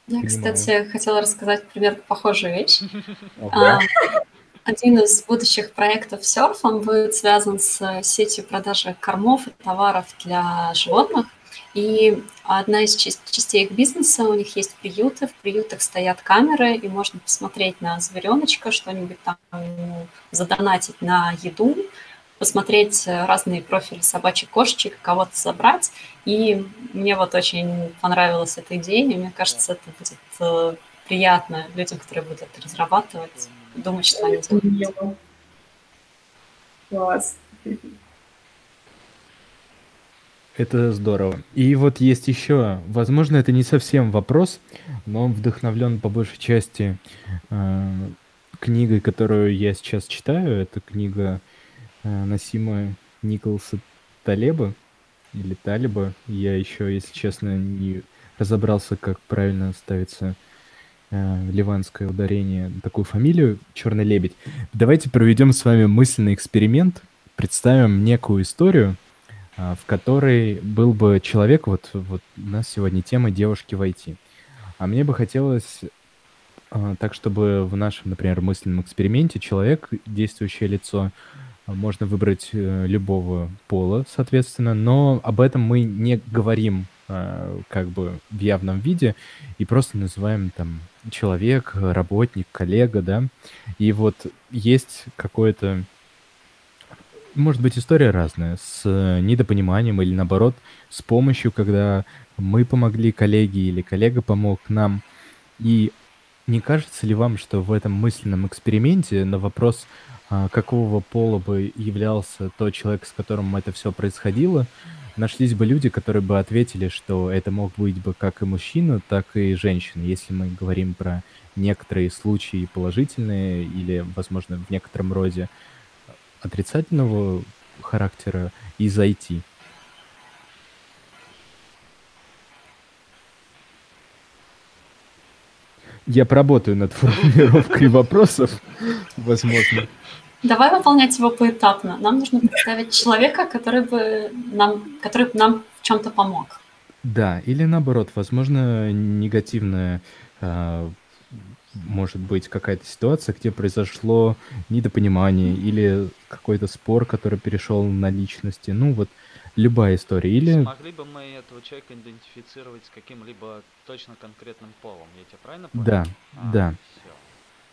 [SPEAKER 4] Я,
[SPEAKER 1] Понимаю.
[SPEAKER 4] кстати, хотела рассказать примерно похожую вещь. А, Один из будущих проектов Surf, он будет связан с сетью продажи кормов и товаров для животных. И одна из част- частей их бизнеса, у них есть приюты, в приютах стоят камеры, и можно посмотреть на звереночка, что-нибудь там задонатить на еду, посмотреть э, разные профили собачек, кошечек, кого-то забрать. И мне вот очень понравилась эта идея, и мне кажется, это будет э, приятно людям, которые будут это разрабатывать, думать, что они делают.
[SPEAKER 3] Класс.
[SPEAKER 1] Это здорово. И вот есть еще, возможно, это не совсем вопрос, но он вдохновлен по большей части э, книгой, которую я сейчас читаю. Это книга э, Насима Николаса Талеба или Талиба. Я еще, если честно, не разобрался, как правильно ставится э, ливанское ударение, такую фамилию, Черный лебедь. Давайте проведем с вами мысленный эксперимент, представим некую историю, э, в которой был бы человек, вот, вот у нас сегодня тема девушки в IT. А мне бы хотелось э, так, чтобы в нашем, например, мысленном эксперименте человек, действующее лицо, можно выбрать э, любого пола, соответственно, но об этом мы не говорим э, как бы в явном виде и просто называем там человек, работник, коллега, да. И вот есть какое-то, может быть, история разная, с недопониманием или наоборот, с помощью, когда мы помогли коллеге или коллега помог нам. И не кажется ли вам, что в этом мысленном эксперименте на вопрос а, какого пола бы являлся тот человек, с которым это все происходило, нашлись бы люди, которые бы ответили, что это мог быть бы как и мужчина, так и женщина, если мы говорим про некоторые случаи положительные или, возможно, в некотором роде отрицательного характера из IT. Я поработаю над формулировкой вопросов, возможно.
[SPEAKER 4] Давай выполнять его поэтапно. Нам нужно представить человека, который бы нам, который бы нам в чем-то помог.
[SPEAKER 1] Да, или наоборот, возможно, негативная а, может быть какая-то ситуация, где произошло недопонимание или какой-то спор, который перешел на личности. Ну вот любая история. Или...
[SPEAKER 2] Смогли бы мы этого человека идентифицировать с каким-либо точно конкретным полом? Я тебя правильно понял?
[SPEAKER 1] Да, а, да. Все.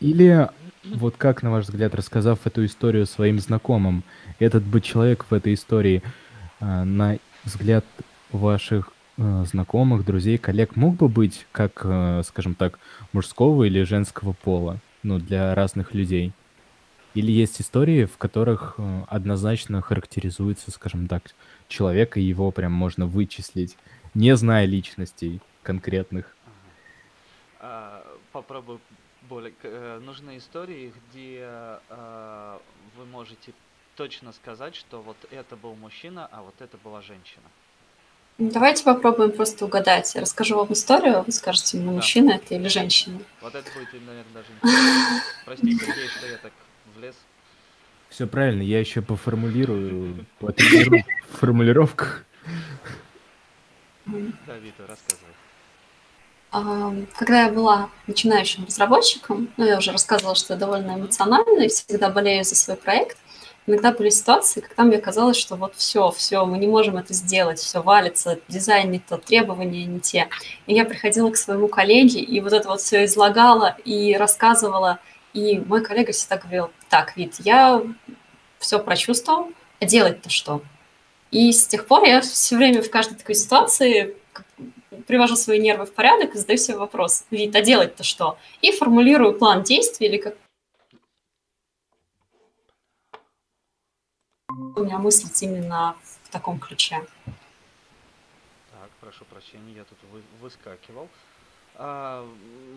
[SPEAKER 1] Или вот как, на ваш взгляд, рассказав эту историю своим знакомым, этот бы человек в этой истории, а, на взгляд ваших а, знакомых, друзей, коллег, мог бы быть, как, а, скажем так, мужского или женского пола, ну, для разных людей? Или есть истории, в которых однозначно характеризуется, скажем так, человек, и его прям можно вычислить, не зная личностей конкретных?
[SPEAKER 2] Попробую более э, нужны истории, где э, вы можете точно сказать, что вот это был мужчина, а вот это была женщина.
[SPEAKER 4] Давайте попробуем просто угадать. Я расскажу вам историю, вы скажете мне, да. мужчина это или женщина.
[SPEAKER 2] Вот это будет, наверное, даже интересно. Простите, что я так влез.
[SPEAKER 1] Все правильно, я еще поформулирую, в формулировках.
[SPEAKER 2] Да, Вита, рассказывай.
[SPEAKER 4] Когда я была начинающим разработчиком, ну, я уже рассказывала, что я довольно эмоциональна и всегда болею за свой проект, иногда были ситуации, когда мне казалось, что вот все, все, мы не можем это сделать, все валится, дизайн не тот, требования не те. И я приходила к своему коллеге и вот это вот все излагала и рассказывала, и мой коллега всегда говорил, так, Вид, я все прочувствовал, а делать-то что? И с тех пор я все время в каждой такой ситуации привожу свои нервы в порядок и задаю себе вопрос, вид, а делать-то что? И формулирую план действий или как у меня мыслить именно в таком ключе.
[SPEAKER 2] Так, прошу прощения, я тут вы, выскакивал. А,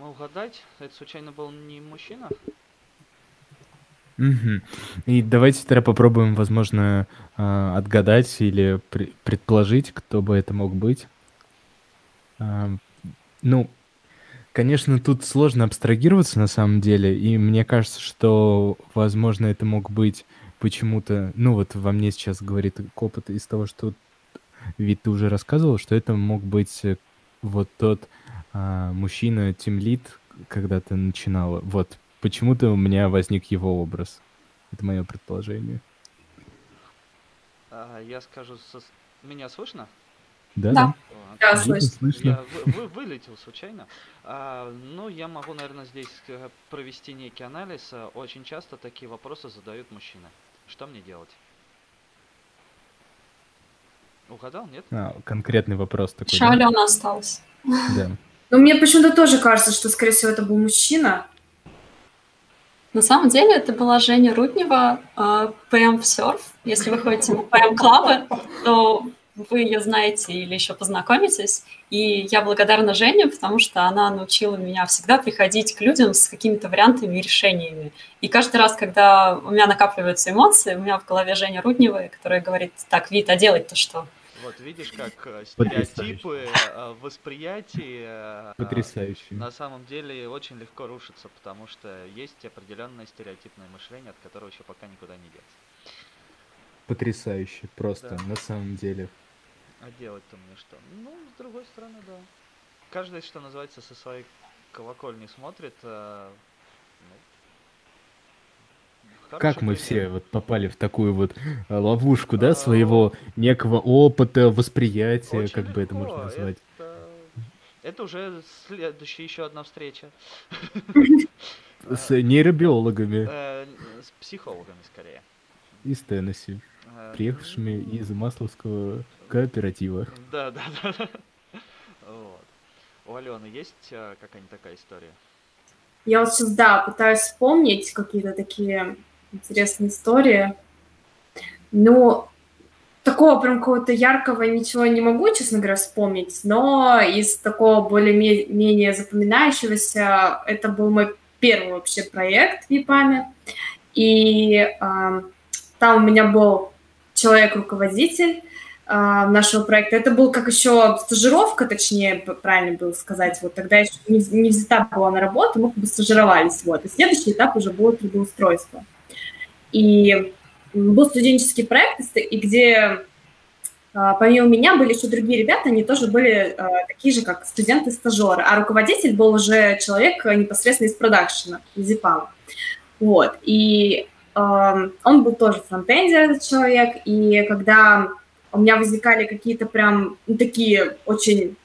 [SPEAKER 2] угадать, это случайно был не мужчина?
[SPEAKER 1] Угу. И давайте тогда попробуем, возможно, а, отгадать или предположить, кто бы это мог быть. Ну, конечно, тут сложно абстрагироваться на самом деле, и мне кажется, что, возможно, это мог быть почему-то, ну вот во мне сейчас говорит опыт из того, что ведь ты уже рассказывал, что это мог быть вот тот а, мужчина, тимлит, когда ты начинала. Вот, почему-то у меня возник его образ. Это мое предположение.
[SPEAKER 2] А, я скажу, со... меня слышно?
[SPEAKER 1] Да, да.
[SPEAKER 3] Да, слышно.
[SPEAKER 2] Я вы, вылетел случайно. А, ну, я могу, наверное, здесь э, провести некий анализ. Очень часто такие вопросы задают мужчины. Что мне делать? Угадал, нет?
[SPEAKER 1] А, конкретный вопрос такой.
[SPEAKER 4] Еще да? осталась.
[SPEAKER 1] Да.
[SPEAKER 3] Но мне почему-то тоже кажется, что, скорее всего, это был мужчина.
[SPEAKER 4] На самом деле это была Женя Руднева, PM Surf. Если вы ходите на PM клабы, то вы ее знаете или еще познакомитесь. И я благодарна Жене, потому что она научила меня всегда приходить к людям с какими-то вариантами и решениями. И каждый раз, когда у меня накапливаются эмоции, у меня в голове Женя Руднева, которая говорит, так, Вит, а делать-то что?
[SPEAKER 2] Вот видишь, как э, стереотипы э, восприятия э,
[SPEAKER 1] Потрясающе.
[SPEAKER 2] на самом деле очень легко рушатся, потому что есть определенное стереотипное мышление, от которого еще пока никуда не деться.
[SPEAKER 1] Потрясающе, просто,
[SPEAKER 2] Да.
[SPEAKER 1] на самом деле.
[SPEAKER 2] А делать-то мне что? Ну, с другой стороны, да. Каждый, что называется, со своей колокольни смотрит.
[SPEAKER 1] Как мы все вот попали в такую вот э, ловушку, да,
[SPEAKER 2] А,
[SPEAKER 1] своего некого опыта, восприятия,
[SPEAKER 2] Очень
[SPEAKER 1] как бы это
[SPEAKER 2] легко,
[SPEAKER 1] можно назвать.
[SPEAKER 2] Это, это уже следующая еще одна встреча.
[SPEAKER 1] С нейробиологами
[SPEAKER 2] Э, с психологами скорее.
[SPEAKER 1] из Теннесси,
[SPEAKER 2] Э,
[SPEAKER 1] приехавшими из Масловского кооператива.
[SPEAKER 2] Да, да, да. У Алены есть какая-нибудь такая история?
[SPEAKER 3] Я вот сейчас, да, пытаюсь вспомнить какие-то такие интересные истории. Ну, такого прям какого-то яркого ничего не могу, честно говоря, вспомнить, но из такого более-менее запоминающегося, это был мой первый вообще проект в ЕПАМе, и э, там у меня был человек-руководитель э, нашего проекта. Это был как еще стажировка, точнее, правильно было сказать. Вот тогда еще не, не взята была на работу, мы как бы стажировались. Вот. И следующий этап уже было трудоустройство. И был студенческий проект, и где а, помимо меня были еще другие ребята, они тоже были а, такие же, как студенты-стажеры. А руководитель был уже человек а, непосредственно из продакшена, из EPAM. Вот. И ам, он был тоже фронтендер, этот человек, и когда у меня возникали какие-то прям ну, такие очень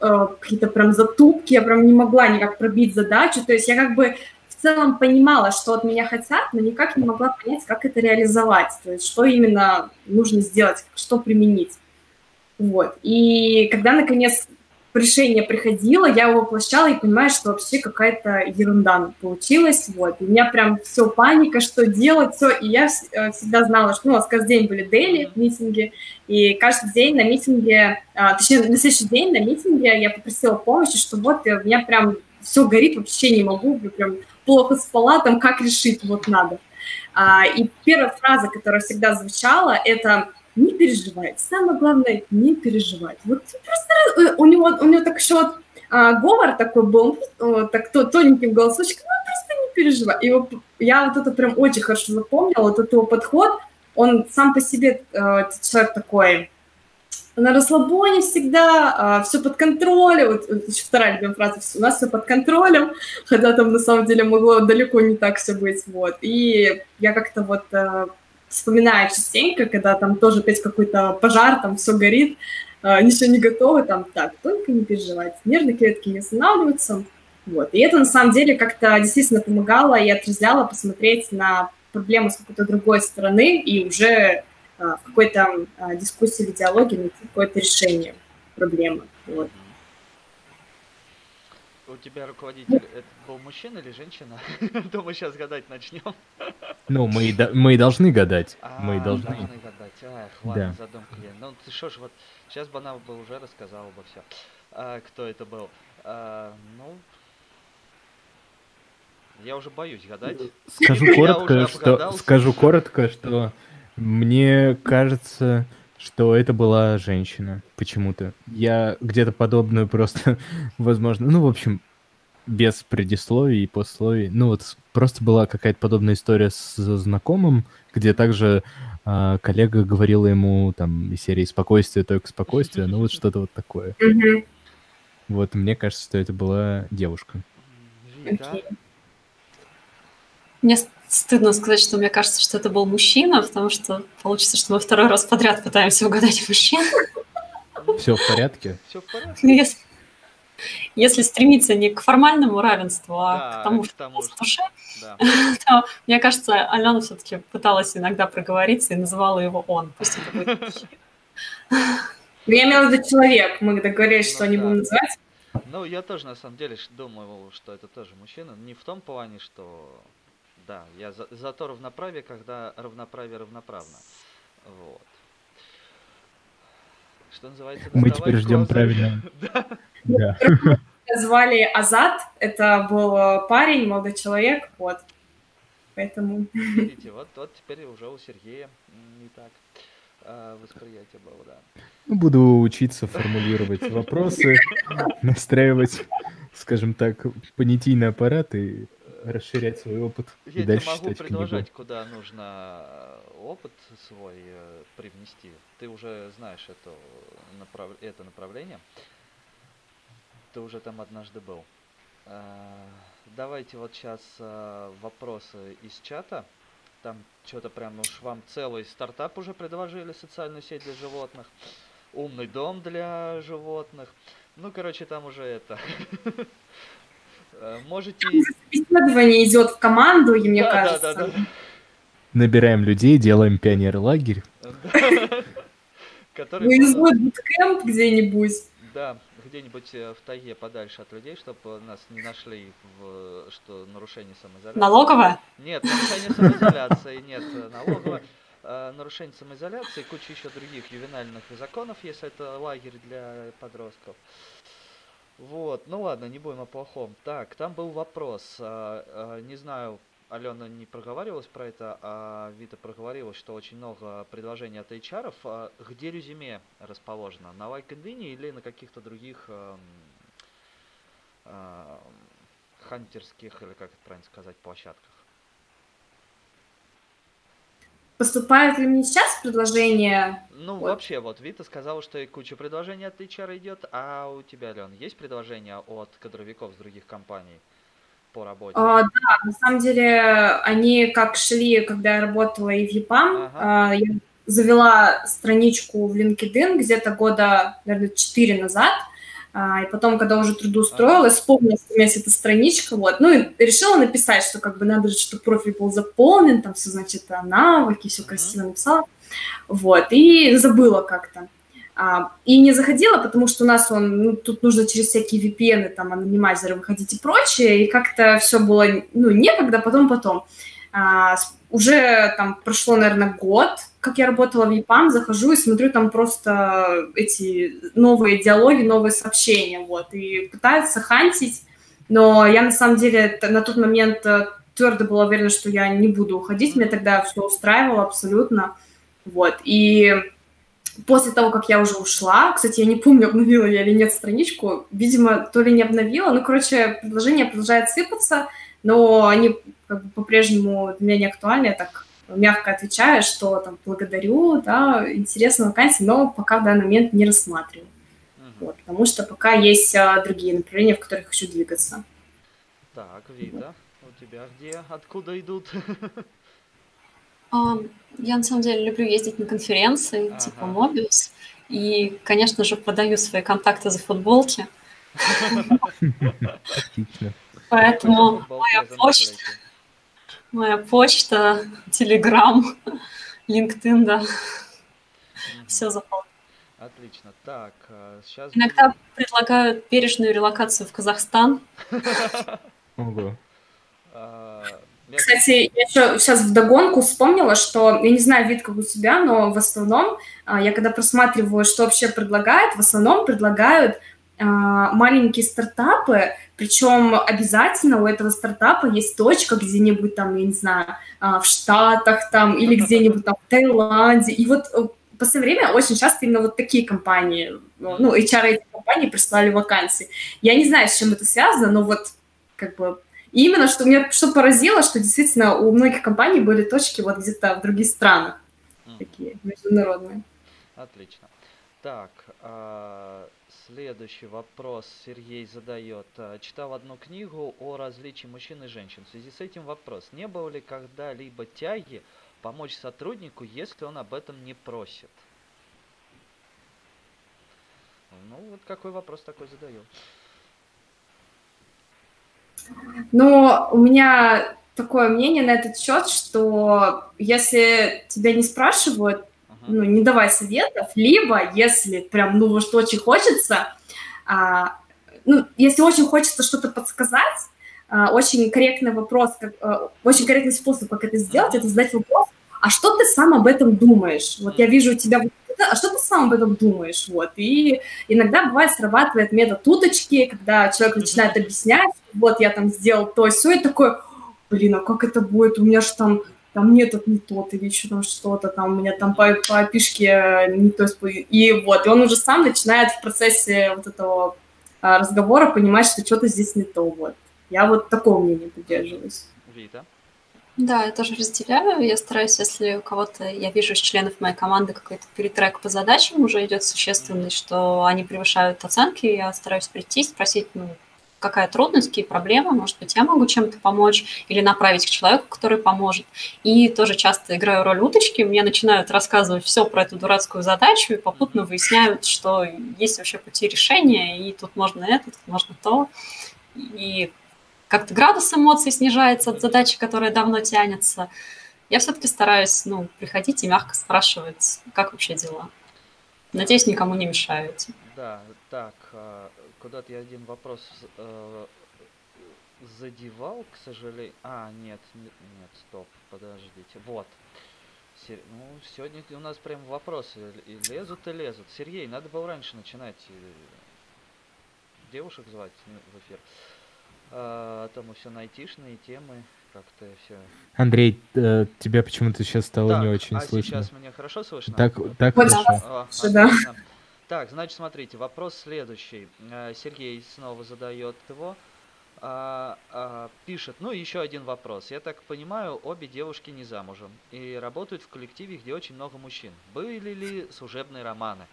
[SPEAKER 3] э, какие-то прям затупки, я прям не могла никак пробить задачу, то есть я как бы в целом понимала, что от меня хотят, но никак не могла понять, как это реализовать, то есть что именно нужно сделать, что применить. Вот. И когда, наконец, решение приходило, я его воплощала и понимаю, что вообще какая-то ерунда получилась. Вот. И у меня прям все паника, что делать, все. И я э, всегда знала, что ну, у нас каждый день были дейли митинги, и каждый день на митинге, а, точнее, на следующий день на митинге я попросила помощи, что вот э, у меня прям все горит, вообще не могу, прям плохо спала, там как решить, вот надо. А, и первая фраза, которая всегда звучала, это не переживать. Самое главное, не переживать. Вот просто э, у него, у него так еще вот а, говор такой был, он так то, тоненьким голосочком, ну просто не переживай. И вот я вот это прям очень хорошо запомнила, вот этот его подход, он сам по себе э, человек такой на расслабоне всегда, все под контролем. Вот, еще вторая любимая фраза, «Всё- у нас все под контролем, хотя там на самом деле могло далеко не так все быть. Вот. И я как-то вот э, вспоминаю частенько, когда там тоже опять какой-то пожар, там все горит, э, ничего не готово, там так, только не переживать, нервные клетки не останавливаются. Вот. И это на самом деле как-то действительно помогало и отрезвляло посмотреть на проблему с какой-то другой стороны и уже а, в какой-то а, дискуссии или диалоге найти какое-то решение проблемы. Вот.
[SPEAKER 2] У тебя руководитель это был мужчина или женщина? Думаю, сейчас гадать начнем.
[SPEAKER 1] Ну, мы и, до- мы и должны гадать. мы и
[SPEAKER 2] А,
[SPEAKER 1] должны.
[SPEAKER 2] гадать. Ах, ладно,
[SPEAKER 1] Да.
[SPEAKER 2] задумка я. Ну ты что ж, вот сейчас бы она бы уже рассказала бы все. кто это был? А, ну, я уже боюсь гадать.
[SPEAKER 1] Скажу
[SPEAKER 2] Я
[SPEAKER 1] коротко, что скажу коротко, что мне кажется, что это была женщина почему-то. Я где-то подобную просто, возможно, ну, в общем, без предисловий и пословий. Ну, вот просто была какая-то подобная история с знакомым, где также а, коллега говорила ему там из серии «Спокойствие, только спокойствие», ну, вот что-то вот такое. Вот мне кажется, что это была девушка.
[SPEAKER 3] Окей.
[SPEAKER 4] Мне стыдно сказать, что мне кажется, что это был мужчина, потому что получится, что мы второй раз подряд пытаемся угадать мужчин.
[SPEAKER 1] Все в порядке?
[SPEAKER 2] Все в порядке?
[SPEAKER 4] Ну, Если, если стремиться не к формальному равенству, а
[SPEAKER 2] Да,
[SPEAKER 4] к тому, что
[SPEAKER 2] тому,
[SPEAKER 4] есть в душе,
[SPEAKER 2] Да.
[SPEAKER 4] то, мне кажется, Алена все-таки пыталась иногда проговориться и называла его он. Пусть это будет мужчина.
[SPEAKER 3] Ну, Я имела в виду человек. Мы договорились, что
[SPEAKER 2] Ну
[SPEAKER 3] не
[SPEAKER 2] да.
[SPEAKER 3] будем называть.
[SPEAKER 2] Ну, я тоже на самом деле думаю, что это тоже мужчина. Не в том плане, что да, я за, за то равноправие, когда равноправие равноправно. Вот. Что называется,
[SPEAKER 1] Мы теперь ждем
[SPEAKER 2] козырь.
[SPEAKER 1] правильно.
[SPEAKER 2] Да.
[SPEAKER 3] Звали Азат. Это был э, парень, молодой человек. Вот. Поэтому...
[SPEAKER 2] Видите, вот, вот теперь уже у Сергея не так. а, восприятие было, да.
[SPEAKER 1] Ну, буду учиться формулировать вопросы, настраивать, скажем так, понятийный аппарат и расширять свой опыт.
[SPEAKER 2] Я
[SPEAKER 1] и дальше
[SPEAKER 2] могу
[SPEAKER 1] читать
[SPEAKER 2] предложить,
[SPEAKER 1] книгу.
[SPEAKER 2] куда нужно э, опыт свой э, привнести. Ты уже знаешь это, направ... это направление. Ты уже там однажды был. Э, Давайте вот сейчас вопросы из чата. Там что-то прям уж вам целый стартап уже предложили, социальную сеть для животных. Умный дом для животных. Ну, короче, там уже это. Э, Можете...
[SPEAKER 3] Исследование идет в команду, и мне
[SPEAKER 2] Да, да,
[SPEAKER 3] кажется.
[SPEAKER 2] да, да.
[SPEAKER 1] Набираем людей, делаем пионер-лагерь.
[SPEAKER 2] Который
[SPEAKER 3] Ну, буткемп где-нибудь.
[SPEAKER 2] Да, где-нибудь э, в тайге подальше от людей, чтобы нас не нашли в что нарушение самоизоляции.
[SPEAKER 4] Налоговая?
[SPEAKER 2] Нет, нарушение самоизоляции, нет э, налогового. э, Нарушение самоизоляции, куча еще других ювенальных законов, если это лагерь для подростков. Вот, ну ладно, не будем о плохом. Так, там был вопрос, а, а, не знаю, Алена не проговаривалась про это, а Вита проговорилась, что очень много предложений от HR. А Где резюме расположено? На LinkedIn или на каких-то других эм, эм, хантерских, или как это правильно сказать, площадках?
[SPEAKER 3] Поступает ли мне сейчас предложение?
[SPEAKER 2] Ну,
[SPEAKER 3] Вот.
[SPEAKER 2] вообще, вот Вита сказала, что и куча предложений от HR идет, а у тебя, Лен, есть предложения от кадровиков с других компаний по работе?
[SPEAKER 3] А, да, на самом деле они как шли, когда я работала и в ЕПАМ.
[SPEAKER 2] Ага.
[SPEAKER 3] А, я завела страничку в LinkedIn где-то года, наверное, 4 назад. А, и потом, когда уже трудоустроилась, вспомнила, что у меня есть эта страничка, вот, ну, и решила написать, что как бы надо, чтобы профиль был заполнен, там все, значит, а, навыки, все красиво написала, вот, и забыла как-то. А, и не заходила, потому что у нас он, ну, тут нужно через всякие VPN, там, анонимайзеры выходить и прочее, и как-то все было, ну, некогда, потом, потом. А, уже там прошло, наверное, год, как я работала в ЕПАМ, захожу и смотрю там просто эти новые диалоги, новые сообщения, вот, и пытаются хантить, но я на самом деле на тот момент твердо была уверена, что я не буду уходить, меня тогда все устраивало абсолютно, вот, и после того, как я уже ушла, кстати, я не помню, обновила я или нет страничку, видимо, то ли не обновила, ну, короче, предложение продолжает сыпаться, но они как бы по-прежнему для меня не актуальны, я так мягко отвечаю, что там благодарю, да, интересная вакансия, но пока в данный момент не рассматриваю,
[SPEAKER 2] Мгм.
[SPEAKER 3] вот, потому что пока есть а, другие направления, в которых хочу двигаться.
[SPEAKER 2] Так, Вита, у тебя где, откуда идут?
[SPEAKER 4] А, Я на самом деле люблю ездить на конференции
[SPEAKER 2] Ага.
[SPEAKER 4] типа Mobius. И, конечно же, продаю свои контакты за футболки.
[SPEAKER 1] Отлично.
[SPEAKER 4] Поэтому моя почта, моя почта, Telegram, LinkedIn, да, все заполнено.
[SPEAKER 2] Отлично. Так, сейчас...
[SPEAKER 4] Иногда предлагают бережную релокацию в Казахстан.
[SPEAKER 1] Ого.
[SPEAKER 2] А,
[SPEAKER 3] Кстати, я еще сейчас вдогонку вспомнила, что, я не знаю, вид как у тебя, но в основном, а, я когда просматриваю, что вообще предлагают, в основном предлагают а, маленькие стартапы, причем обязательно у этого стартапа есть точка где-нибудь там, я не знаю, а, в Штатах там или где-нибудь там в Таиланде. И вот э, в последнее время очень часто именно вот такие компании, ну, HR этих компаний прислали вакансии. Я не знаю, с чем это связано, но вот как бы и именно что меня что поразило, что действительно у многих компаний были точки вот где-то в других странах такие международные.
[SPEAKER 2] Отлично. Так, а, следующий вопрос Сергей задает. А, Читал одну книгу о различии мужчин и женщин. В связи с этим вопрос. Не было ли когда-либо тяги помочь сотруднику, если он об этом не просит? Ну, вот какой вопрос такой задаю.
[SPEAKER 3] Но у меня такое мнение на этот счет, что если тебя не спрашивают. Ну, не давай советов, либо если прям, ну, что очень хочется, а, ну, если очень хочется что-то подсказать, а, очень корректный вопрос, как, а, очень корректный способ, как это сделать, это задать вопрос, а что ты сам об этом думаешь? Вот я вижу у тебя а что ты сам об этом думаешь? Вот, и иногда бывает срабатывает метод уточки, когда человек начинает объяснять, вот я там сделал то, все, и такой, блин, а как это будет? У меня же там там мне тут не тот, или еще там что-то, там у меня там по, по пишке не то, и вот, и он уже сам начинает в процессе вот этого а, разговора понимать, что что-то здесь не то, вот. Я вот такого мнения придерживаюсь.
[SPEAKER 2] Вита?
[SPEAKER 4] Да, я тоже разделяю. Я стараюсь, если у кого-то, я вижу из членов моей команды какой-то перетрек по задачам уже идет существенный, что они превышают оценки, я стараюсь прийти, спросить, ну, какая трудность, какие проблемы, может быть, я могу чем-то помочь или направить к человеку, который поможет. И тоже часто играю роль уточки, мне начинают рассказывать все про эту дурацкую задачу и попутно выясняют, что есть вообще пути решения, и тут можно это, тут можно то. И как-то градус эмоций снижается от задачи, которая давно тянется. Я все-таки стараюсь, ну, приходить и мягко спрашивать, как вообще дела. Надеюсь, никому не мешаете.
[SPEAKER 2] Да, так, а, куда-то я один вопрос э, задевал, к сожалению. А, нет, нет, нет, стоп, подождите. Вот. Сер... Ну, сегодня у нас прям вопросы и лезут и лезут. Сергей, надо было раньше начинать девушек звать в эфир. А, там все на айтишные темы, как-то все.
[SPEAKER 1] Андрей, э, тебя почему-то сейчас стало
[SPEAKER 2] так,
[SPEAKER 1] не очень
[SPEAKER 2] а
[SPEAKER 1] слышно.
[SPEAKER 2] сейчас меня хорошо слышно?
[SPEAKER 1] Так, так
[SPEAKER 3] вот
[SPEAKER 1] хорошо.
[SPEAKER 2] О,
[SPEAKER 3] Сюда.
[SPEAKER 2] Так, значит, смотрите, вопрос следующий. Э, Сергей снова задает его. А, а, пишет, ну еще один вопрос. Я так понимаю, обе девушки не замужем и работают в коллективе, где очень много мужчин. Были ли служебные романы?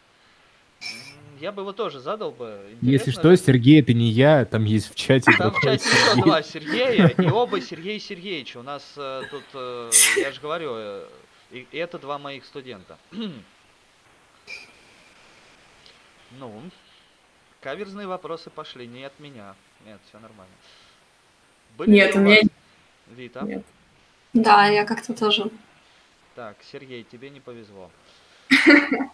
[SPEAKER 2] Я бы его тоже задал бы. Интересно
[SPEAKER 1] Если что, Сергей, это не я, там есть в чате
[SPEAKER 2] Там в чате еще
[SPEAKER 1] Сергей.
[SPEAKER 2] два Сергея, и оба Сергей Сергеевич. У нас э, тут, э, я же говорю, э, и это два моих студента. Ну, каверзные вопросы пошли, не от меня. Нет, все нормально. Были ли
[SPEAKER 3] Нет, у меня
[SPEAKER 2] Вита?
[SPEAKER 3] нет.
[SPEAKER 4] Да, я как-то тоже.
[SPEAKER 2] Так, Сергей, тебе не повезло.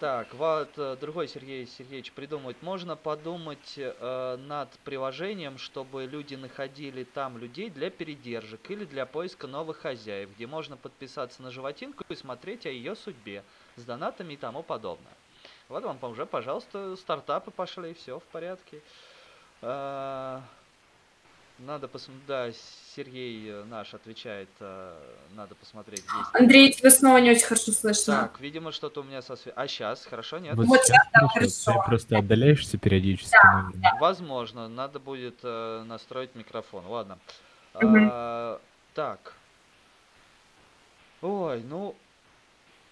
[SPEAKER 2] Так, вот э, другой Сергей Сергеевич придумывает. Можно подумать э, над приложением, чтобы люди находили там людей для передержек или для поиска новых хозяев, где можно подписаться на животинку и смотреть о ее судьбе с донатами и тому подобное. Вот вам уже, пожалуйста, стартапы пошли, все в порядке. Э, Надо посмотреть, да, Сергей наш отвечает, надо посмотреть здесь.
[SPEAKER 3] Андрей, тебя снова не очень хорошо слышно.
[SPEAKER 2] Так, видимо, что-то у меня со связью. А сейчас, хорошо, нет?
[SPEAKER 1] Вот
[SPEAKER 3] Вот
[SPEAKER 1] сейчас
[SPEAKER 3] да,
[SPEAKER 1] слышу, ты
[SPEAKER 3] хорошо.
[SPEAKER 1] просто отдаляешься периодически. наверное.
[SPEAKER 2] Возможно, надо будет э, настроить микрофон. Ладно.
[SPEAKER 3] Мгм.
[SPEAKER 2] А, так. Ой, ну,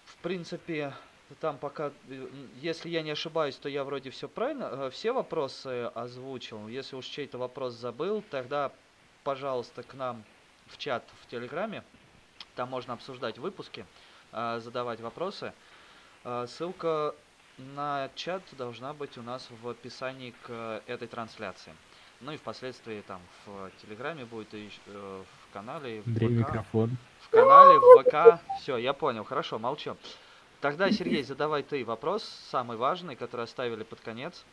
[SPEAKER 2] в принципе, там пока, э, если я не ошибаюсь, то я вроде все правильно, э, все вопросы озвучил. Если уж чей-то вопрос забыл, тогда, пожалуйста, к нам в чат в Телеграме. Там можно обсуждать выпуски, э, задавать вопросы. Ссылка на чат должна быть у нас в описании к этой трансляции. Ну и впоследствии там в Телеграме будет и в канале, в
[SPEAKER 1] Андрей,
[SPEAKER 2] ВК.
[SPEAKER 1] микрофон.
[SPEAKER 2] В канале, в ВК. Все, я понял, хорошо, молчу. Тогда, Сергей, задавай ты вопрос, самый важный, который оставили под конец.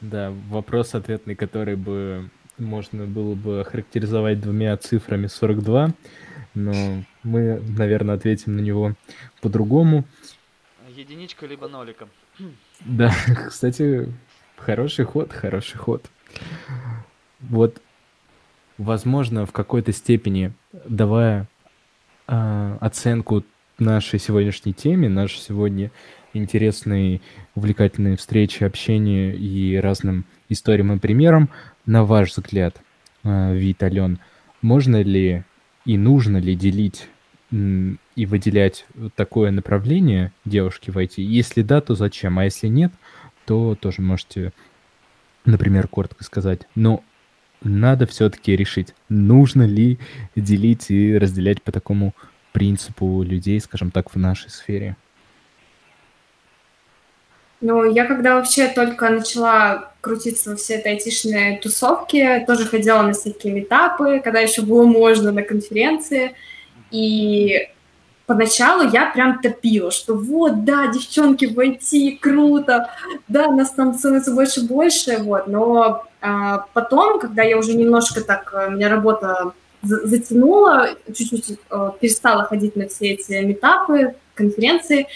[SPEAKER 1] Да, вопрос ответный, который бы можно было бы охарактеризовать двумя цифрами 42, но мы, наверное, ответим на него по-другому.
[SPEAKER 2] Единичка либо ноликом.
[SPEAKER 1] Да, кстати, хороший ход, хороший ход. Вот, возможно, в какой-то степени, давая а, оценку нашей сегодняшней теме, нашей сегодня интересной, увлекательной встречи, общения и разным историям и примерам, на ваш взгляд, а, Вит, Ален, можно ли и нужно ли делить и выделять такое направление девушки в IT? Если да, то зачем? А если нет, то тоже можете, например, коротко сказать. Но надо все-таки решить, нужно ли делить и разделять по такому принципу людей, скажем так, в нашей сфере.
[SPEAKER 3] Ну, я когда вообще только начала крутиться во все этой айтишной тусовке, тоже ходила на всякие метапы, когда еще было можно на конференции. И поначалу я прям топила, что вот, да, девчонки в IT, круто, да, нас там становится больше больше, вот. Но а, потом, когда я уже немножко так, а, меня работа затянула, чуть-чуть а, перестала ходить на все эти метапы, конференции,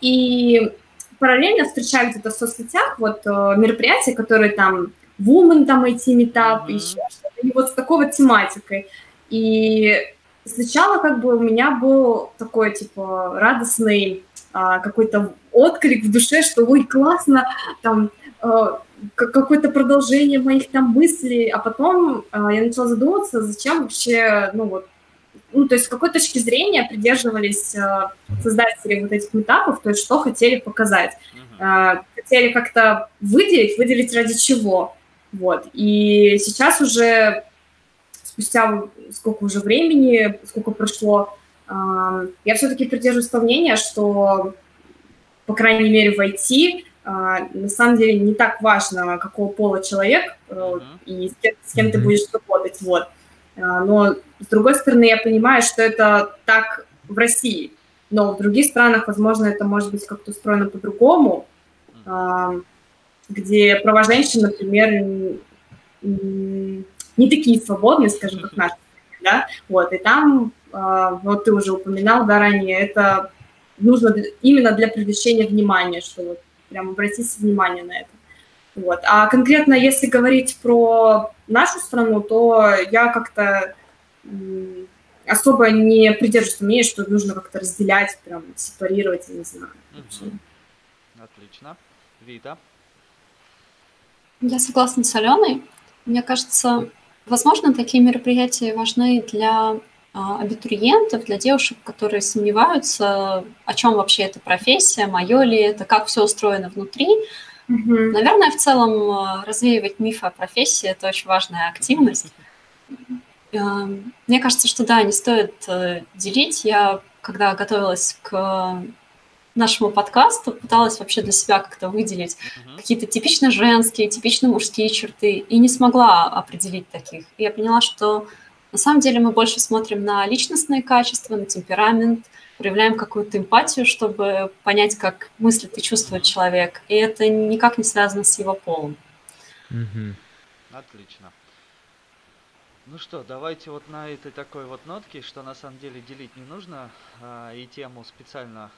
[SPEAKER 3] и параллельно встречаю где-то в соцсетях вот э, мероприятия, которые там Woman, там IT метап,
[SPEAKER 2] Мгм.
[SPEAKER 3] еще что-то, и вот с такой вот тематикой. И сначала как бы у меня был такой, типа, радостный а, какой-то отклик в душе, что ой, классно, там а, какое-то продолжение моих там мыслей, а потом а, я начала задумываться, зачем вообще, ну вот, ну, то есть с какой точки зрения придерживались а, создатели вот этих этапов, то есть что хотели показать. А, хотели как-то выделить, выделить ради чего. Вот. И сейчас уже, спустя сколько уже времени, сколько прошло, я все-таки придерживаюсь того мнения, что, по крайней мере, в IT на самом деле не так важно, какого пола человек uh-huh. и с кем, с кем uh-huh. ты будешь работать. Вот. Но, с другой стороны, я понимаю, что это так в России, но в других странах, возможно, это может быть как-то устроено по-другому, где права женщин, например, не такие свободные, скажем, как наши, да, вот, и там а, вот ты уже упоминал, да, ранее, это нужно именно для привлечения внимания, что вот прям обратите внимание на это. Вот. А конкретно, если говорить про нашу страну, то я как-то особо не придерживаюсь мнения, что нужно как-то разделять, прям сепарировать, я не знаю.
[SPEAKER 2] Угу. Отлично. Вита?
[SPEAKER 4] Я согласна с Аленой. Мне кажется, возможно, такие мероприятия важны для абитуриентов, для девушек, которые сомневаются, о чем вообще эта профессия, мое ли это, как все устроено внутри. Mm-hmm. Наверное, в целом а, развеивать мифы о профессии – это очень важная активность. Мне кажется, что да, не стоит э, делить. Я, когда готовилась к нашему подкасту, пыталась вообще для себя как-то выделить uh-huh. какие-то типично женские, типично мужские черты, и не смогла определить таких. И я поняла, что на самом деле мы больше смотрим на личностные качества, на темперамент, проявляем какую-то эмпатию, чтобы понять, как мыслит и чувствует человек. И это никак не связано с его полом.
[SPEAKER 2] Угу. Отлично. Ну что, давайте вот на этой такой вот нотке, что на самом деле делить не нужно, а, и тему специально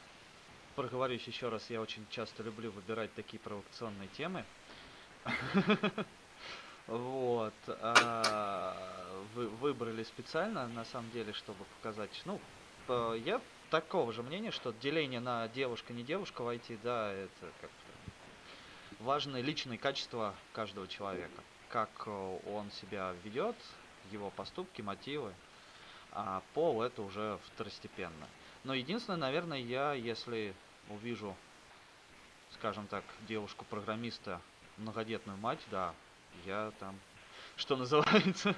[SPEAKER 2] проговорюсь еще раз, я очень часто люблю выбирать такие провокационные темы. Вот. А, вы выбрали специально, на самом деле, чтобы показать. Ну, я такого же мнения, что деление на девушка, не девушка в IT, да, это как важные личные качества каждого человека. Как он себя ведет, его поступки, мотивы. А пол это уже второстепенно. Но единственное, наверное, я, если увижу, скажем так, девушку-программиста, многодетную мать, да, я там, что называется,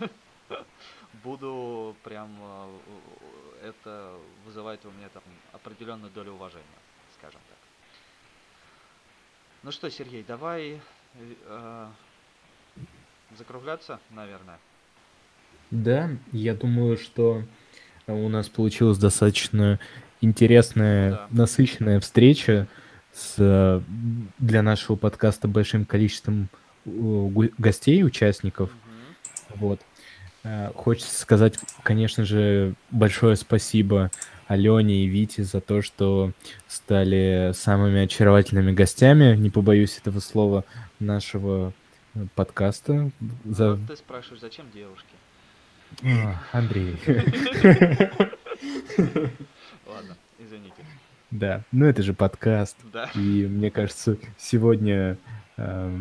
[SPEAKER 2] буду прям, э, это вызывает у меня там определенную долю уважения, скажем так. Ну что, Сергей, давай э, закругляться, наверное.
[SPEAKER 1] Да, я думаю, что у нас получилось достаточно интересная, да. насыщенная встреча с для нашего подкаста большим количеством гостей, участников. Угу. Вот. Э, хочется сказать, конечно же, большое спасибо Алене и Вите за то, что стали самыми очаровательными гостями, не побоюсь этого слова, нашего э, подкаста.
[SPEAKER 2] За... Вот ты спрашиваешь, зачем девушки?
[SPEAKER 1] А, Андрей.
[SPEAKER 2] Ладно, извините.
[SPEAKER 1] Да, ну это же подкаст.
[SPEAKER 2] Да.
[SPEAKER 1] И мне кажется, сегодня э,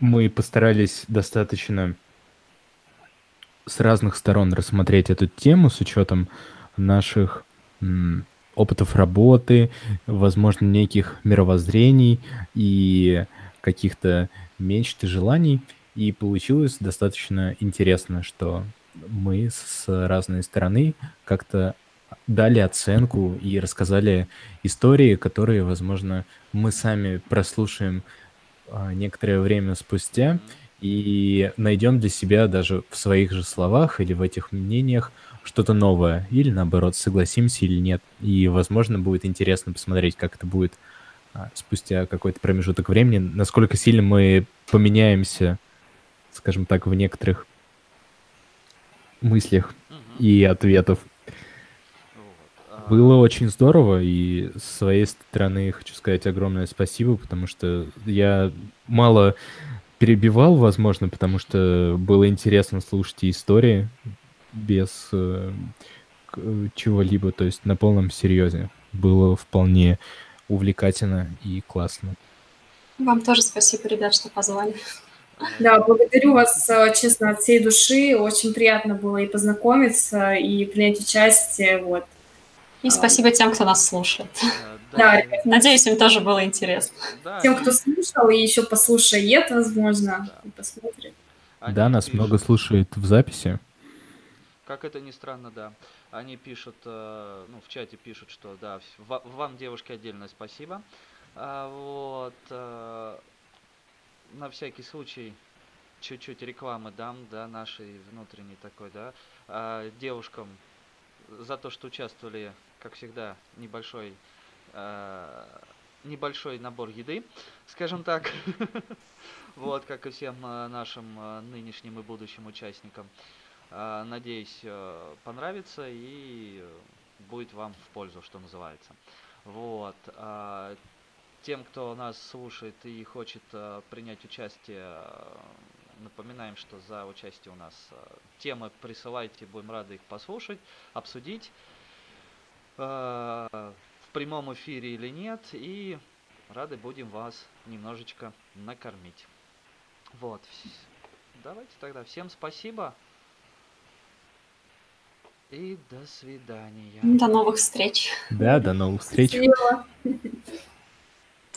[SPEAKER 1] мы постарались достаточно с разных сторон рассмотреть эту тему с учетом наших опытов работы, возможно, неких мировоззрений и каких-то мечт и желаний. И получилось достаточно интересно, что мы с разной стороны как-то дали оценку и рассказали истории, которые, возможно, мы сами прослушаем некоторое время спустя и найдем для себя даже в своих же словах или в этих мнениях что-то новое, или наоборот, согласимся или нет. И, возможно, будет интересно посмотреть, как это будет а, спустя какой-то промежуток времени, насколько сильно мы поменяемся, скажем так, в некоторых мыслях и ответов. Было очень здорово, и с своей стороны хочу сказать огромное спасибо, потому что я мало перебивал, возможно, потому что было интересно слушать истории, без э, чего-либо, то есть на полном серьезе. Было вполне увлекательно и классно.
[SPEAKER 4] Вам тоже спасибо, ребят, что позвали.
[SPEAKER 3] Да, благодарю вас, э, честно, от всей души. Очень приятно было и познакомиться, и принять участие. Вот.
[SPEAKER 4] И спасибо тем, кто нас слушает.
[SPEAKER 3] Да,
[SPEAKER 4] Надеюсь, им тоже было интересно.
[SPEAKER 3] Да, Тем, кто слушал и еще послушает, возможно, да. и посмотрит.
[SPEAKER 1] Они да, нас пишут. много слушает в записи.
[SPEAKER 2] Как это ни странно, да. Они пишут, э, ну, в чате пишут, что да, вам, девушки, отдельное спасибо. А, вот, э, на всякий случай, чуть-чуть рекламы дам, да, нашей внутренней такой, да, а, девушкам за то, что участвовали, как всегда, небольшой Э, небольшой набор еды, скажем так, вот, как и всем э, нашим э, нынешним и будущим участникам. Надеюсь, понравится и будет вам в пользу, что называется. Вот. Тем, кто нас слушает и хочет принять участие, напоминаем, что за участие у нас темы присылайте, будем рады их послушать, обсудить прямом эфире или нет, и рады будем вас немножечко накормить. Вот. Давайте тогда всем спасибо. И до свидания.
[SPEAKER 4] До новых встреч.
[SPEAKER 1] Да, до новых встреч. Спасибо.